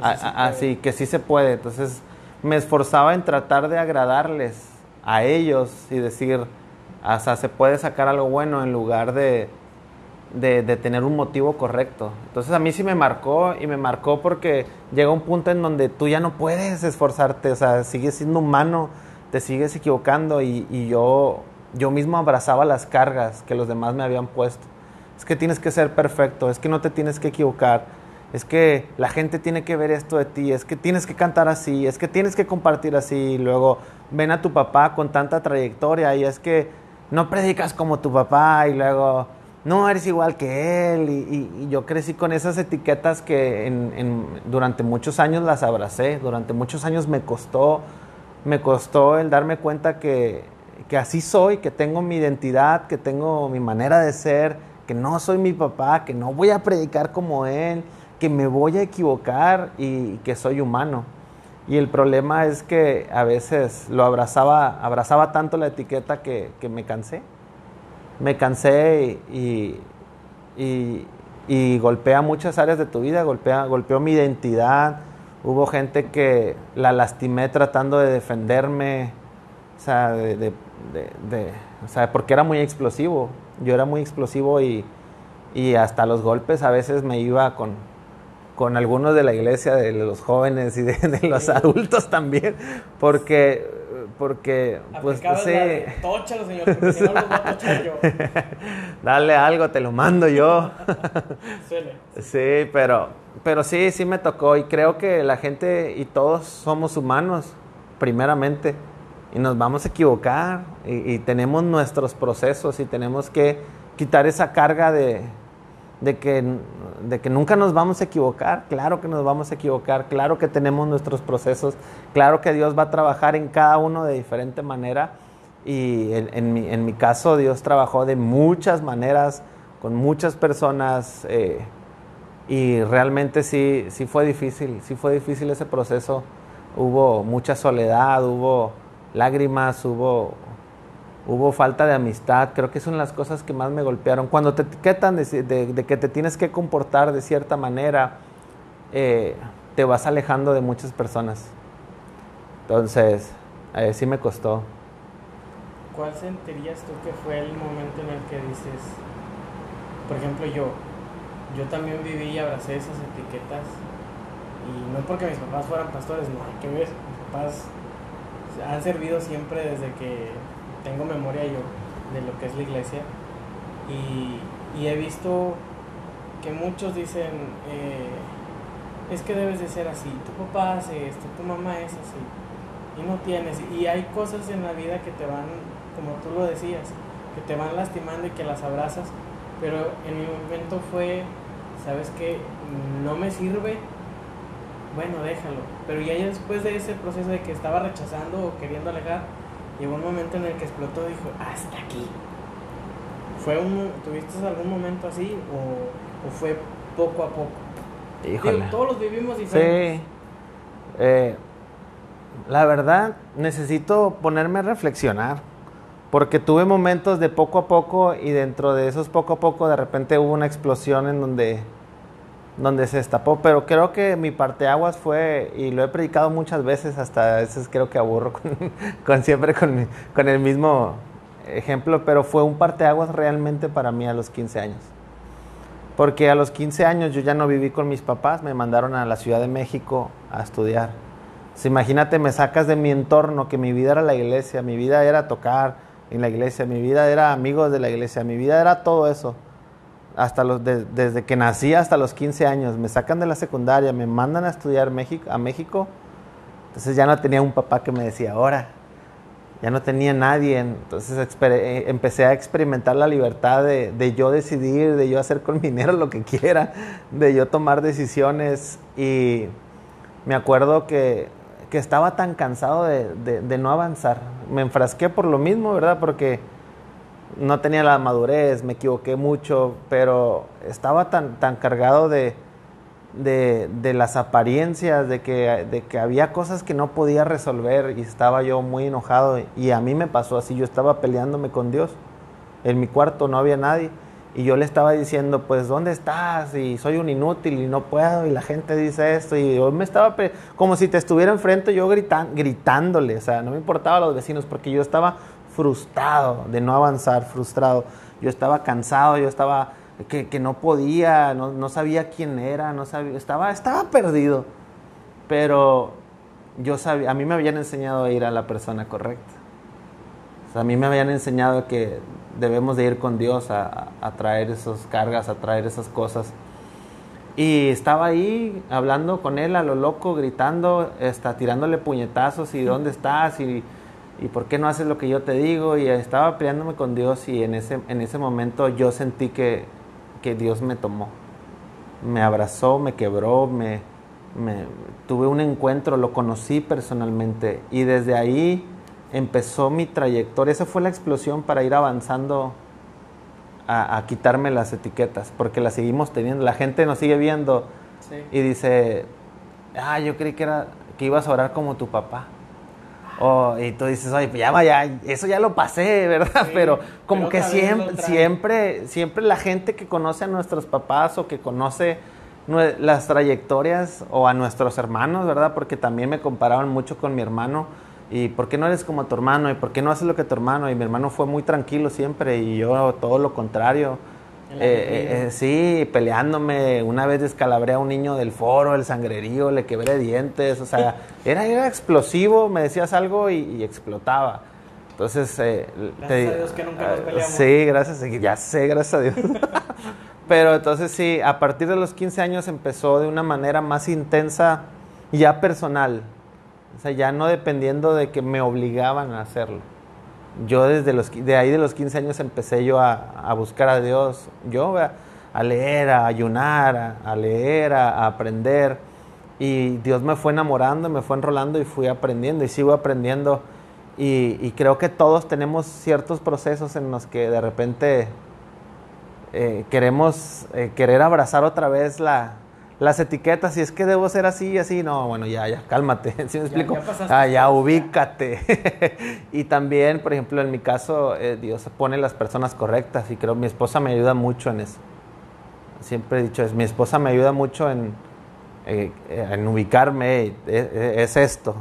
Así, que sí se puede. Entonces, me esforzaba en tratar de agradarles a ellos y decir, hasta se puede sacar algo bueno en lugar de, de, tener un motivo correcto. Entonces a mí sí me marcó y me marcó porque llega un punto en donde tú ya no puedes esforzarte, o sea, sigues siendo humano, te sigues equivocando y, y yo, yo mismo abrazaba las cargas que los demás me habían puesto. Es que tienes que ser perfecto, es que no te tienes que equivocar, es que la gente tiene que ver esto de ti, es que tienes que cantar así, es que tienes que compartir así, y luego ven a tu papá con tanta trayectoria y es que no predicas como tu papá y luego no eres igual que él y, yo crecí con esas etiquetas que durante muchos años las abracé, durante muchos años me costó, me costó el darme cuenta que, que así soy, que tengo mi identidad, que tengo mi manera de ser, que no soy mi papá, que no voy a predicar como él que me voy a equivocar y que soy humano. Y el problema es que a veces lo abrazaba, abrazaba tanto la etiqueta que, me cansé. Me cansé y, y, golpea muchas áreas de tu vida, golpea, golpeó mi identidad. Hubo gente que la lastimé tratando de defenderme, o sea, de, o sea porque era muy explosivo. Yo era muy explosivo y, y hasta los golpes a veces me iba con, con algunos de la iglesia, de los jóvenes y de, los adultos también, porque, porque, pues, sí. señor, porque si no los voy a tochar yo. Dale algo, te lo mando yo. sí, pero, pero sí, sí me tocó y creo que la gente y todos somos humanos, primeramente, y nos vamos a equivocar y tenemos nuestros procesos y tenemos que quitar esa carga de de que, de que nunca nos vamos a equivocar, claro que nos vamos a equivocar, claro que tenemos nuestros procesos, claro que Dios va a trabajar en cada uno de diferente manera. Y en, mi, en mi, caso Dios trabajó de muchas maneras con muchas personas eh, y realmente sí, sí fue difícil, sí fue difícil ese proceso, hubo mucha soledad, hubo lágrimas, hubo hubo falta de amistad, creo que son las cosas que más me golpearon. Cuando te etiquetan de, que te tienes que comportar de cierta manera, eh, te vas alejando de muchas personas. Entonces, eh, sí me costó. ¿Cuál sentirías tú que fue el momento en el que dices, por ejemplo yo, yo también viví y abracé esas etiquetas y no porque mis papás fueran pastores, no, que mis papás han servido siempre desde que tengo memoria yo de lo que es la iglesia y, he visto que muchos dicen, eh, es que debes de ser así, tu papá hace esto, tu mamá es así, y no tienes, y hay cosas en la vida que te van, como tú lo decías, que te van lastimando y que las abrazas, pero en mi momento fue, ¿sabes qué? No me sirve, bueno, déjalo, pero ya después de ese proceso de que estaba rechazando o queriendo alejar, llegó un momento en el que explotó y dijo, hasta aquí. ¿Fue un, ¿Tuviste algún momento así o, fue poco a poco? Híjole. todos los vivimos diferentes. Sí. Eh, la verdad, necesito ponerme a reflexionar. Porque tuve momentos de poco a poco y dentro de esos poco a poco de repente hubo una explosión en donde, donde se destapó. Pero creo que mi parteaguas fue, y lo he predicado muchas veces, hasta a veces creo que aburro con, siempre con, con el mismo ejemplo, pero fue un parteaguas realmente para mí a los 15 años. Porque a los 15 años yo ya no viví con mis papás, me mandaron a la Ciudad de México a estudiar. imagínate, me sacas de mi entorno, que mi vida era la iglesia, mi vida era tocar en la iglesia, mi vida era amigos de la iglesia, mi vida era todo eso. Hasta los desde que nací hasta los 15 años, me sacan de la secundaria, me mandan a estudiar México, a México. Entonces ya no tenía un papá que me decía, ahora, ya no tenía nadie, entonces eh, empecé a experimentar la libertad de, yo decidir, de yo hacer con mi dinero lo que quiera, de yo tomar decisiones. Y me acuerdo que, estaba tan cansado de, no avanzar, me enfrasqué por lo mismo, ¿verdad? Porque no tenía la madurez, me equivoqué mucho, pero estaba tan, tan cargado de, de, de, las apariencias, de que, de que había cosas que no podía resolver y estaba yo muy enojado. Y a mí me pasó así, yo estaba peleándome con Dios, en mi cuarto no había nadie. Y yo le estaba diciendo, pues, ¿dónde estás? Y soy un inútil y no puedo y la gente dice esto y yo me estaba, como si te estuviera enfrente yo gritan, gritándole, o sea, no me importaba a los vecinos porque yo estaba frustrado de no avanzar, frustrado, yo estaba cansado, yo estaba que, no podía, no, sabía quién era, no sabía, estaba, estaba perdido. Pero yo sabía, a mí me habían enseñado a ir a la persona correcta. a mí me habían enseñado que debemos de ir con Dios a, traer esas cargas, a traer esas cosas. Y estaba ahí hablando con él a lo loco, gritando, está, tirándole puñetazos y dónde estás y, y por qué no haces lo que yo te digo. Y estaba peleándome con Dios y en ese, en ese momento yo sentí que que Dios me tomó. Me abrazó, me quebró, me, tuve un encuentro, lo conocí personalmente y desde ahí empezó mi trayectoria. Esa fue la explosión para ir avanzando a, quitarme las etiquetas, porque las seguimos teniendo. La gente nos sigue viendo y dice, ah, yo creí que, era, que ibas a orar como tu papá. Oh, y tú dices, oye, pues ya vaya, eso ya lo pasé, ¿verdad? pero como que siempre, siempre, siempre la gente que conoce a nuestros papás o que conoce las trayectorias o a nuestros hermanos, ¿verdad? Porque también me comparaban mucho con mi hermano. ¿Y por qué no eres como tu hermano? ¿Y por qué no haces lo que tu hermano? Y mi hermano fue muy tranquilo siempre y yo todo lo contrario. Eh, eh, eh, sí, peleándome. Una vez descalabré a un niño del foro, el sangrerío, le quebré dientes. O sea, era, era explosivo, me decías algo y, explotaba. Entonces, gracias a Dios que nunca nos ah, peleamos. Sí, gracias, ya sé, gracias a Dios. Pero entonces sí, a partir de los 15 años empezó de una manera más intensa, ya personal. O sea, ya no dependiendo de que me obligaban a hacerlo yo desde los, de ahí de los 15 años empecé yo a, buscar a Dios, yo a, leer, a ayunar, a, leer, a, aprender. Y Dios me fue enamorando, me fue enrolando y fui aprendiendo y sigo aprendiendo. Y, creo que todos tenemos ciertos procesos en los que de repente eh, queremos eh, querer abrazar otra vez la, las etiquetas, si es que debo ser así y así, no, bueno, ya, ya, cálmate, ¿sí me explico? Ya, ah, ya ubícate. y también, por ejemplo, en mi caso, eh, Dios pone las personas correctas y creo mi esposa me ayuda mucho en eso. Siempre he dicho, es, mi esposa me ayuda mucho en, eh, en ubicarme, es esto.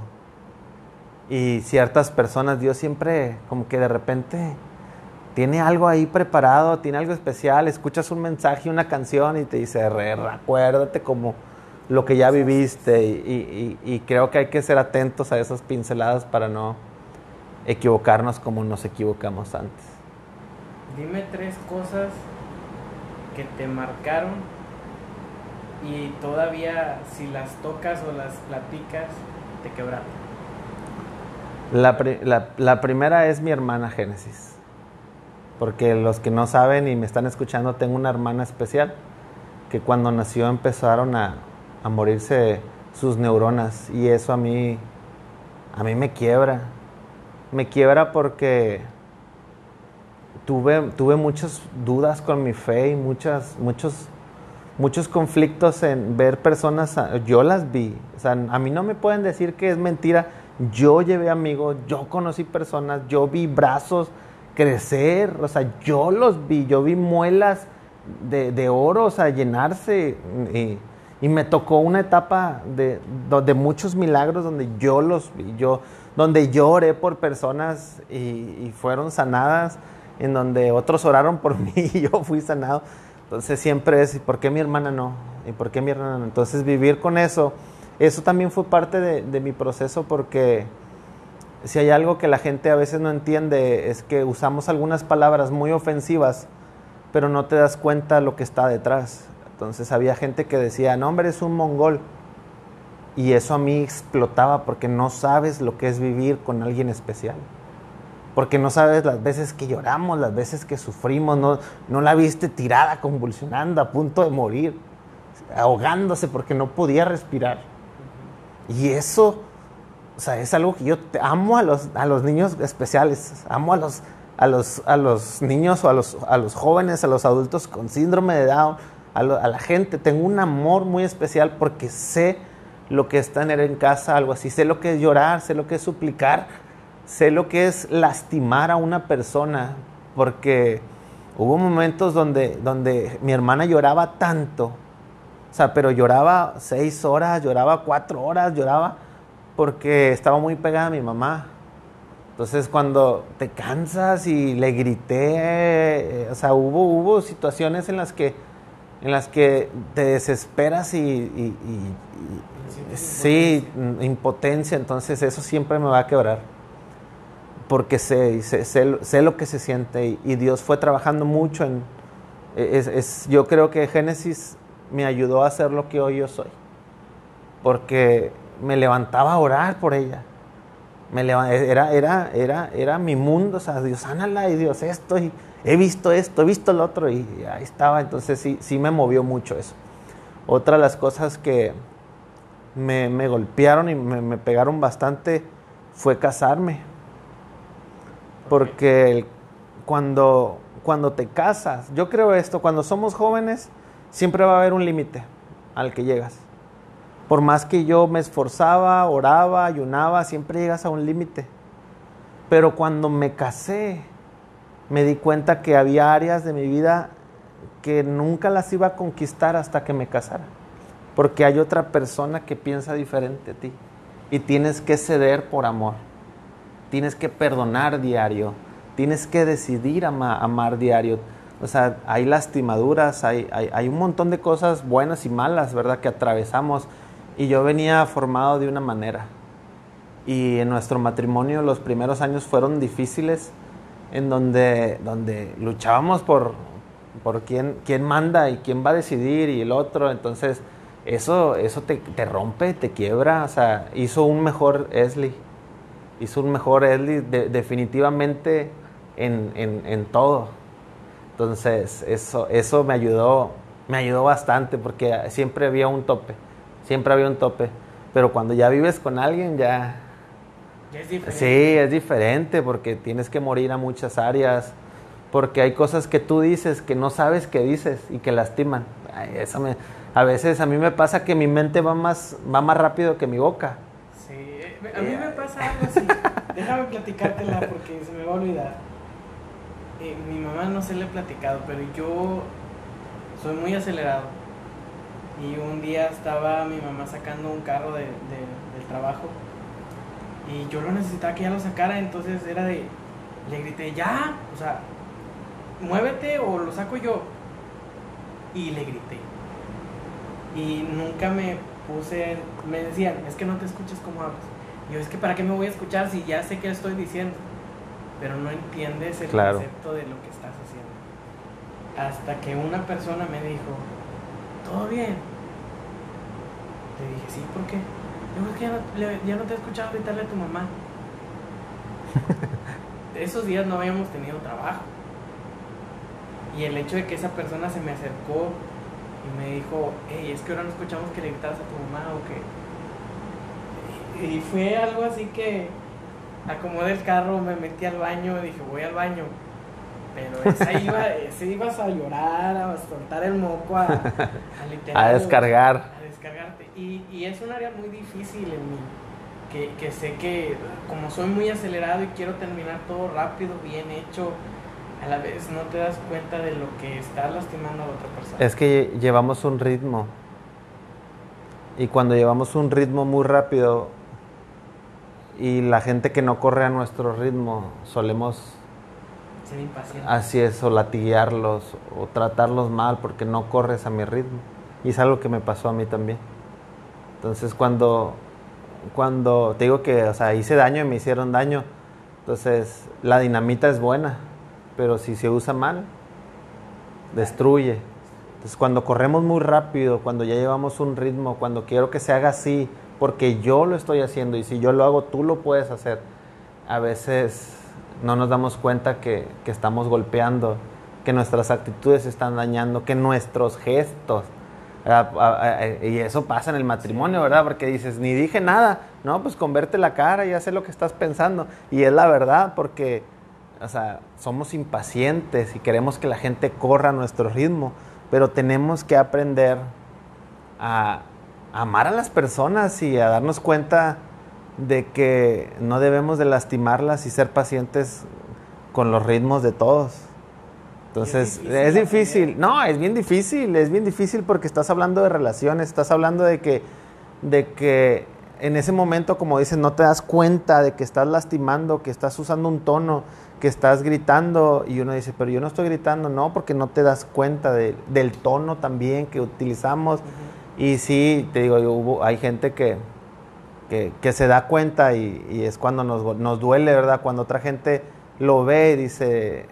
Y ciertas personas, Dios siempre como que de repente tiene algo ahí preparado, tiene algo especial, escuchas un mensaje, una canción y te dice, recuérdate como lo que ya viviste y, creo que hay que ser atentos a esas pinceladas para no equivocarnos como nos equivocamos antes. Dime tres cosas que te marcaron y todavía si las tocas o las platicas te quebraron. La, la primera es mi hermana Génesis porque los que no saben y me están escuchando, tengo una hermana especial que cuando nació empezaron a, morirse sus neuronas y eso a mí, a mí me quiebra. Me quiebra porque tuve, tuve muchas dudas con mi fe y muchas, muchos, muchos conflictos en ver personas, yo las vi, o sea, a mí no me pueden decir que es mentira, yo llevé amigos, yo conocí personas, yo vi brazos crecer, o sea, yo los vi, yo vi muelas de, oro, o sea, llenarse. Y, me tocó una etapa de, de, muchos milagros donde yo los vi, yo, donde yo oré por personas y, y fueron sanadas, en donde otros oraron por mí y yo fui sanado. Entonces siempre es, ¿y por qué mi hermana no? ¿Y por qué mi hermana no? Entonces vivir con eso, eso también fue parte de, de mi proceso porque si hay algo que la gente a veces no entiende es que usamos algunas palabras muy ofensivas pero no te das cuenta lo que está detrás. Entonces había gente que decía, no hombre, es un mongol. Y eso a mí explotaba porque no sabes lo que es vivir con alguien especial. Porque no sabes las veces que lloramos, las veces que sufrimos, no, no la viste tirada, convulsionando, a punto de morir, ahogándose porque no podía respirar. Y eso, o sea, es algo que yo amo a los, a los niños especiales, amo a los, a los, a los niños o a los, a los jóvenes, a los adultos con síndrome de Down, a, la gente. Tengo un amor muy especial porque sé lo que es tener en casa algo así. Sé lo que es llorar, sé lo que es suplicar, sé lo que es lastimar a una persona. Porque hubo momentos donde, donde mi hermana lloraba tanto, o sea, pero lloraba seis horas, lloraba cuatro horas, lloraba porque estaba muy pegada a mi mamá. Entonces cuando te cansas y le grité, eh, o sea, hubo, hubo situaciones en las que, en las que te desesperas y, sí, impotencia, entonces eso siempre me va a quebrar. Porque sé, sé, sé, lo que se siente y, Dios fue trabajando mucho en... Es, es, yo creo que Génesis me ayudó a ser lo que hoy yo soy. Porque me levantaba a orar por ella me era, era, era, era mi mundo, o sea, Dios, ánala y Dios esto, y he visto esto, he visto lo otro, y ahí estaba, entonces sí, sí me movió mucho eso. Otra de las cosas que me, me golpearon y me, me, pegaron bastante fue casarme. Porque cuando, cuando te casas, yo creo esto, cuando somos jóvenes, siempre va a haber un límite al que llegas. Por más que yo me esforzaba, oraba, ayunaba, siempre llegas a un límite. Pero cuando me casé, me di cuenta que había áreas de mi vida que nunca las iba a conquistar hasta que me casara. Porque hay otra persona que piensa diferente a ti. Y tienes que ceder por amor. Tienes que perdonar diario. Tienes que decidir amar, diario. O sea, hay lastimaduras, hay un montón de cosas buenas y malas, ¿verdad? Que atravesamos y yo venía formado de una manera. Y en nuestro matrimonio los primeros años fueron difíciles, en donde, donde luchábamos por, por quién, quién manda y quién va a decidir y el otro. Entonces, eso, eso te, te rompe, te quiebra. O sea, hizo un mejor Esli. Hizo un mejor Esli definitivamente en, en, en, todo. Entonces, eso, eso me ayudó, me ayudó bastante porque siempre había un tope siempre había un tope. Pero cuando ya vives con alguien, ya... es diferente. Sí, es diferente porque tienes que morir a muchas áreas, porque hay cosas que tú dices que no sabes que dices y que lastiman. eso me, a veces a mí me pasa que mi mente va más, va más rápido que mi boca. Sí, a mí me pasa algo así. Déjame platicártela porque se me va a olvidar. Eh, mi mamá no se le he platicado, pero yo soy muy acelerado y un día estaba mi mamá sacando un carro de, del trabajo y yo lo necesitaba que ella lo sacara, entonces era de, le grité, ya, o sea, muévete o lo saco yo. Y le grité. Y nunca me puse, me decían, es que no te escuchas como hablas. Y yo, es que para qué me voy a escuchar si ya sé qué estoy diciendo. Pero no entiendes el concepto de lo que estás haciendo. Hasta que una persona me dijo, todo bien, le dije, sí, ¿por qué? Yo es que ya no, te he escuchado gritarle a tu mamá. Esos días no habíamos tenido trabajo. Y el hecho de que esa persona se me acercó y me dijo, hey, es que ahora no escuchamos que le gritaras a tu mamá o que... Y fue algo así que acomodé el carro, me metí al baño, dije, voy al baño. Pero esa iba, ese ibas a llorar, a soltar el moco, a, a, a descargar. Descargarte. Y, y, es un área muy difícil en mí. Que, que sé que como soy muy acelerado y quiero terminar todo rápido, bien hecho, a la vez no te das cuenta de lo que estás lastimando a la otra persona. Es que llevamos un ritmo. Y cuando llevamos un ritmo muy rápido y la gente que no corre a nuestro ritmo, solemos Así es, o latiguearlos o tratarlos mal porque no corres a mi ritmo. Y es algo que me pasó a mí también. Entonces cuando, cuando te digo que, o sea, hice daño y me hicieron daño, entonces la dinamita es buena, pero si se usa mal, destruye. Entonces cuando corremos muy rápido, cuando ya llevamos un ritmo, cuando quiero que se haga así, porque yo lo estoy haciendo y si yo lo hago, tú lo puedes hacer, a veces no nos damos cuenta que, estamos golpeando, que nuestras actitudes están dañando, que nuestros gestos, y eso pasa en el matrimonio, ¿verdad? Porque dices, ni dije nada, no, pues converte la cara, ya sé lo que estás pensando, y es la verdad, porque, o sea, somos impacientes y queremos que la gente corra a nuestro ritmo, pero tenemos que aprender a amar a las personas y a darnos cuenta de que no debemos de lastimarlas y ser pacientes con los ritmos de todos. Entonces, es difícil, no, es bien difícil, es bien difícil porque estás hablando de relaciones, estás hablando de que, de que en ese momento, como dices, no te das cuenta de que estás lastimando, que estás usando un tono, que estás gritando, y uno dice, pero yo no estoy gritando, no, porque no te das cuenta del tono también que utilizamos. Y sí, te digo, hubo, hay gente que, que, se da cuenta y, es cuando nos, nos, duele, ¿verdad? Cuando otra gente lo ve y dice,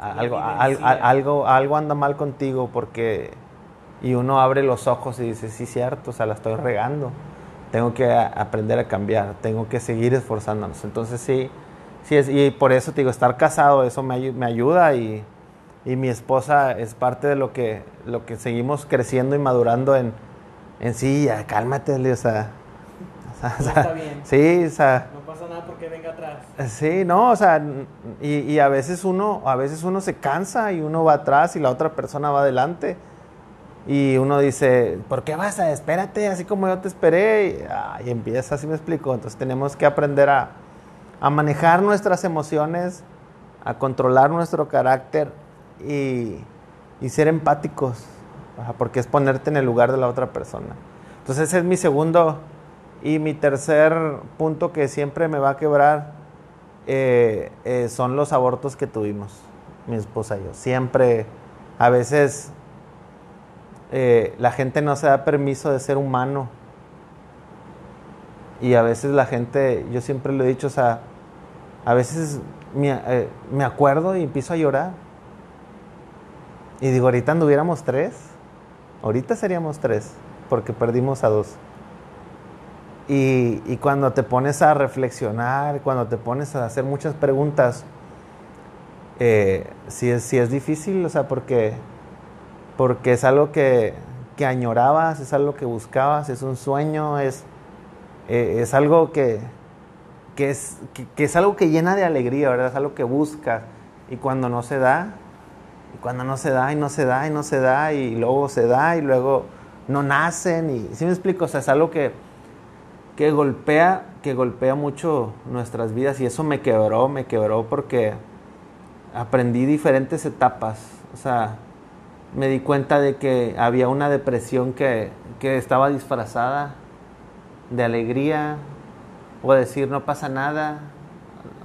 algo, algo, algo anda mal contigo porque... Y uno abre los ojos y dice, sí, cierto, o sea, la estoy regando. Tengo que aprender a cambiar, tengo que seguir esforzándonos. Entonces sí, sí es, y por eso te digo, estar casado, eso me, me ayuda y, y mi esposa es parte de lo que, lo que seguimos creciendo y madurando en, en sí, ya, cálmate, o sea, está bien. Sí, o sea. No pasa nada porque venga atrás. Sí, no, o sea, y, y, a veces uno, a veces uno se cansa y uno va atrás y la otra persona va adelante. Y uno dice, ¿por qué vas a? Espérate, así como yo te esperé. Y, empieza, así me explico. Entonces tenemos que aprender a, a manejar nuestras emociones, a controlar nuestro carácter y, y ser empáticos, porque es ponerte en el lugar de la otra persona. Entonces ese es mi segundo y mi tercer punto que siempre me va a quebrar eh, eh, son los abortos que tuvimos, mi esposa y yo. Siempre, a veces eh, la gente no se da permiso de ser humano. Y a veces la gente, yo siempre lo he dicho, o sea, a veces me, me acuerdo y empiezo a llorar. Y digo, ahorita anduviéramos tres, ahorita seríamos tres, porque perdimos a dos. Y, cuando te pones a reflexionar, cuando te pones a hacer muchas preguntas, eh, sí, es, es difícil, o sea, porque, porque es algo que, añorabas, es algo que buscabas, es un sueño, es, eh, es algo que, es, que, es algo que llena de alegría, ¿verdad? Es algo que buscas. Y cuando no se da, y cuando no se da, y no se da, y no se da, y luego se da, y luego no nacen, y ¿sí me explico? O sea, es algo que que golpea, que golpea mucho nuestras vidas y eso me quebró, me quebró porque aprendí diferentes etapas, o sea, me di cuenta de que había una depresión que, estaba disfrazada de alegría o decir no pasa nada,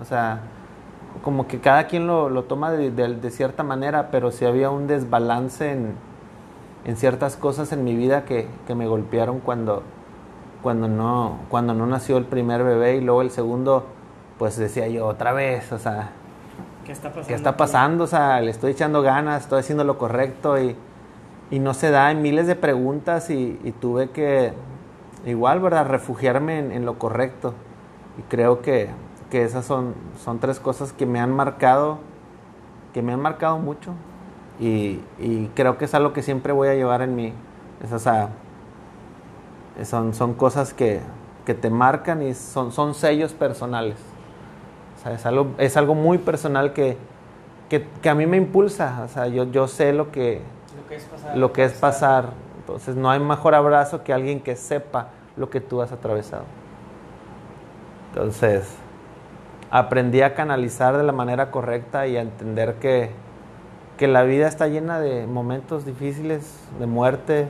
o sea, como que cada quien lo, toma de, cierta manera, pero sí había un desbalance en, en ciertas cosas en mi vida que, que me golpearon cuando, cuando no, cuando no nació el primer bebé y luego el segundo, pues decía yo otra vez, o sea, ¿qué está pasando? ¿Qué está pasando? O sea, le estoy echando ganas, estoy haciendo lo correcto y, y no se da, en miles de preguntas y, tuve que, igual, ¿verdad?, refugiarme en, lo correcto. Y creo que, que esas son, son tres cosas que me han marcado, que me han marcado mucho. Y, y creo que es algo que siempre voy a llevar en mí. Es, o sea, son, son cosas que, que te marcan y son, son sellos personales. O sea, es, algo, es algo muy personal que, que, a mí me impulsa, o sea, yo, yo sé lo que, lo que es pasar. Lo que es pasar. Entonces no hay mejor abrazo que alguien que sepa lo que tú has atravesado. Entonces, aprendí a canalizar de la manera correcta y a entender que, que la vida está llena de momentos difíciles, de muerte,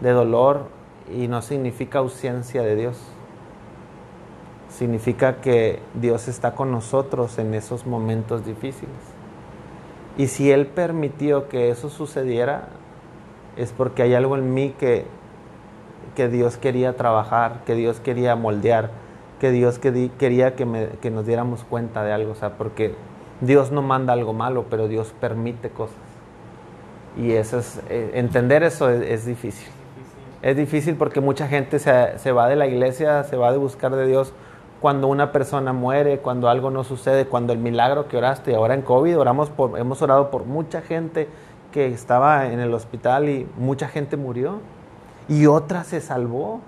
de dolor, y no significa ausencia de Dios. Significa que Dios está con nosotros en esos momentos difíciles. Y si Él permitió que eso sucediera, es porque hay algo en mí que, que Dios quería trabajar, que Dios quería moldear, que Dios quería que, nos diéramos cuenta de algo. O sea, porque Dios no manda algo malo, pero Dios permite cosas. Y eso es, eh, entender eso es, difícil. Es difícil porque mucha gente se, se, va de la iglesia, se va de buscar de Dios cuando una persona muere, cuando algo no sucede, cuando el milagro que oraste, ahora en COVID oramos hemos orado por mucha gente que estaba en el hospital y mucha gente murió y otra se salvó.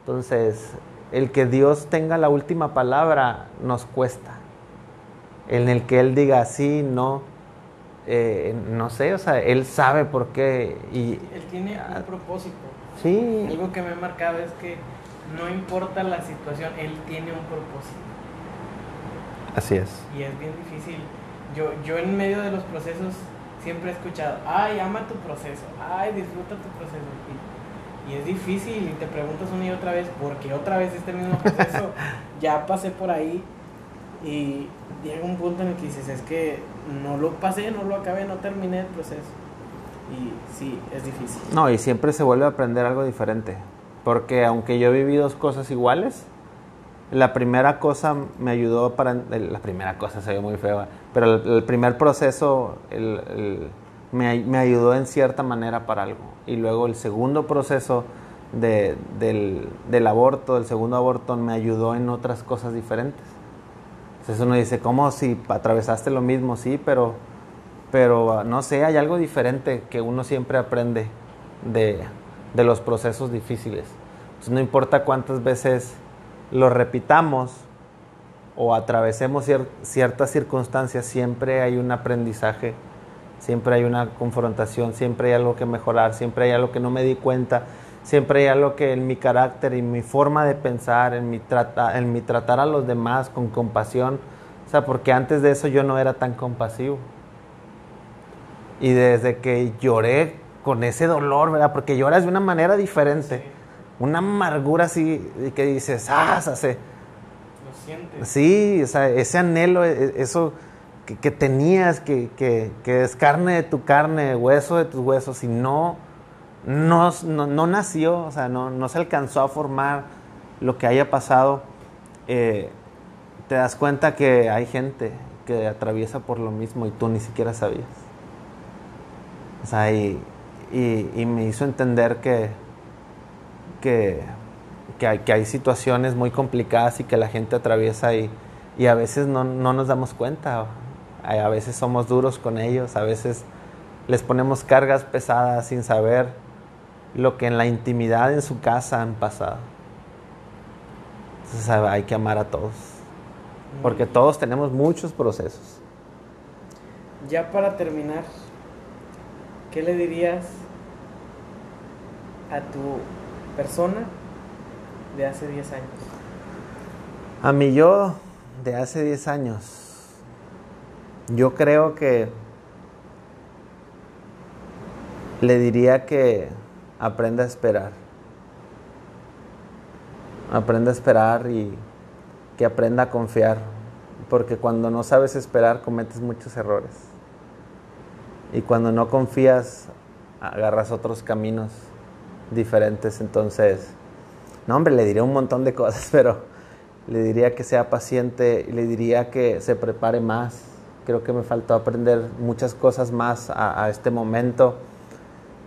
Entonces, el que Dios tenga la última palabra nos cuesta. En el que Él diga sí, no, eh, no sé, o sea, Él sabe por qué. Y, él tiene un propósito. Sí. Algo que me ha marcado es que no importa la situación, Él tiene un propósito. Así es. Y es bien difícil. Yo, yo en medio de los procesos siempre he escuchado, ay, ama tu proceso, ay, disfruta tu proceso. Y, es difícil y te preguntas una y otra vez, porque otra vez este mismo proceso, ya pasé por ahí y llega un punto en el que dices, es que no lo pasé, no lo acabé, no terminé el proceso. Y sí, es difícil. No, y siempre se vuelve a aprender algo diferente. Porque aunque yo viví dos cosas iguales, la primera cosa me ayudó para... La primera cosa se ve muy fea, pero el, primer proceso me, ayudó en cierta manera para algo. Y luego el segundo proceso de, del, del, aborto, el segundo aborto, me ayudó en otras cosas diferentes. Entonces uno dice, ¿cómo si atravesaste lo mismo? Sí, pero, pero no sé, hay algo diferente que uno siempre aprende de, de los procesos difíciles. Pues no importa cuántas veces lo repitamos o atravesemos ciertas circunstancias, siempre hay un aprendizaje, siempre hay una confrontación, siempre hay algo que mejorar, siempre hay algo que no me di cuenta, siempre hay algo que en mi carácter y mi forma de pensar, en mi, en mi tratar a los demás con compasión, o sea, porque antes de eso yo no era tan compasivo. Y desde que lloré con ese dolor, ¿verdad? Porque lloras de una manera diferente. Una amargura así que dices, ah, hace. Lo sientes. Sí, o sea, ese anhelo, e, e, eso que, tenías, que, que, que, es carne de tu carne, hueso de tus huesos, y no, no, no, nació, o sea, no, no, se alcanzó a formar lo que haya pasado. Eh, te das cuenta que hay gente que atraviesa por lo mismo y tú ni siquiera sabías. O sea, y, y, me hizo entender que, que, que, hay, que, hay, situaciones muy complicadas y que la gente atraviesa y, y a veces no, no, nos damos cuenta. A veces somos duros con ellos, a veces les ponemos cargas pesadas sin saber lo que en la intimidad en su casa han pasado. Entonces hay que amar a todos, porque todos tenemos muchos procesos. Ya para terminar, ¿qué le dirías a tu persona de hace 10 años? A mi yo de hace 10 años, yo creo que le diría que aprenda a esperar. Aprenda a esperar y que aprenda a confiar, porque cuando no sabes esperar cometes muchos errores. Y cuando no confías, agarras otros caminos diferentes. Entonces, no, hombre, le diría un montón de cosas, pero le diría que sea paciente, le diría que se prepare más. Creo que me faltó aprender muchas cosas más a, este momento.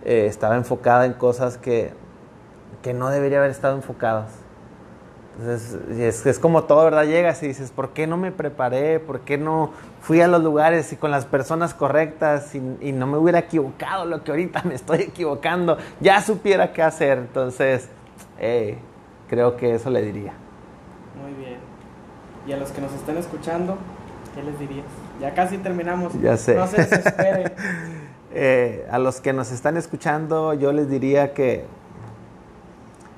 Eh, estaba enfocada en cosas que, que no debería haber estado enfocadas. Entonces, es, como todo, ¿verdad? Llegas y dices, ¿por qué no me preparé? ¿Por qué no fui a los lugares y con las personas correctas y, no me hubiera equivocado lo que ahorita me estoy equivocando? Ya supiera qué hacer. Entonces, eh, creo que eso le diría. Muy bien. Y a los que nos están escuchando, ¿qué les dirías? Ya casi terminamos. Ya sé. No se desesperen. Eh, a los que nos están escuchando, yo les diría que,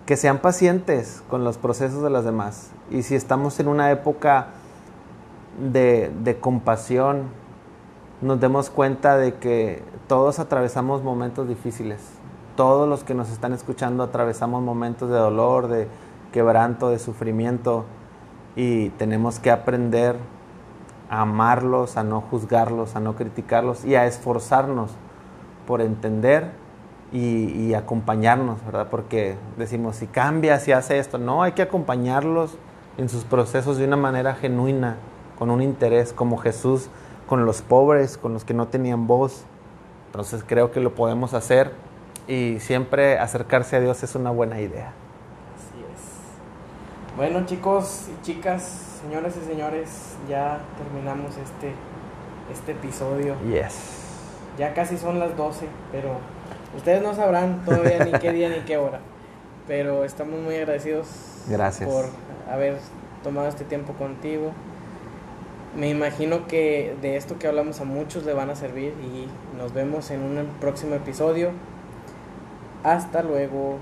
que sean pacientes con los procesos de los demás. Y si estamos en una época de, de compasión, nos demos cuenta de que todos atravesamos momentos difíciles. Todos los que nos están escuchando atravesamos momentos de dolor, de quebranto, de sufrimiento. Y tenemos que aprender a amarlos, a no juzgarlos, a no criticarlos y a esforzarnos por entender y, acompañarnos, ¿verdad? Porque decimos, si cambia, si hace esto, no, hay que acompañarlos en sus procesos de una manera genuina, con un interés, como Jesús con los pobres, con los que no tenían voz. Entonces creo que lo podemos hacer y siempre acercarse a Dios es una buena idea. Así es. Bueno chicos y chicas, señores y señores, ya terminamos este, este episodio. Yes. Ya casi son las 12, pero ustedes no sabrán todavía ni qué día ni qué hora. Pero estamos muy agradecidos Gracias. por haber tomado este tiempo contigo. Me imagino que de esto que hablamos a muchos le van a servir y nos vemos en un próximo episodio. Hasta luego.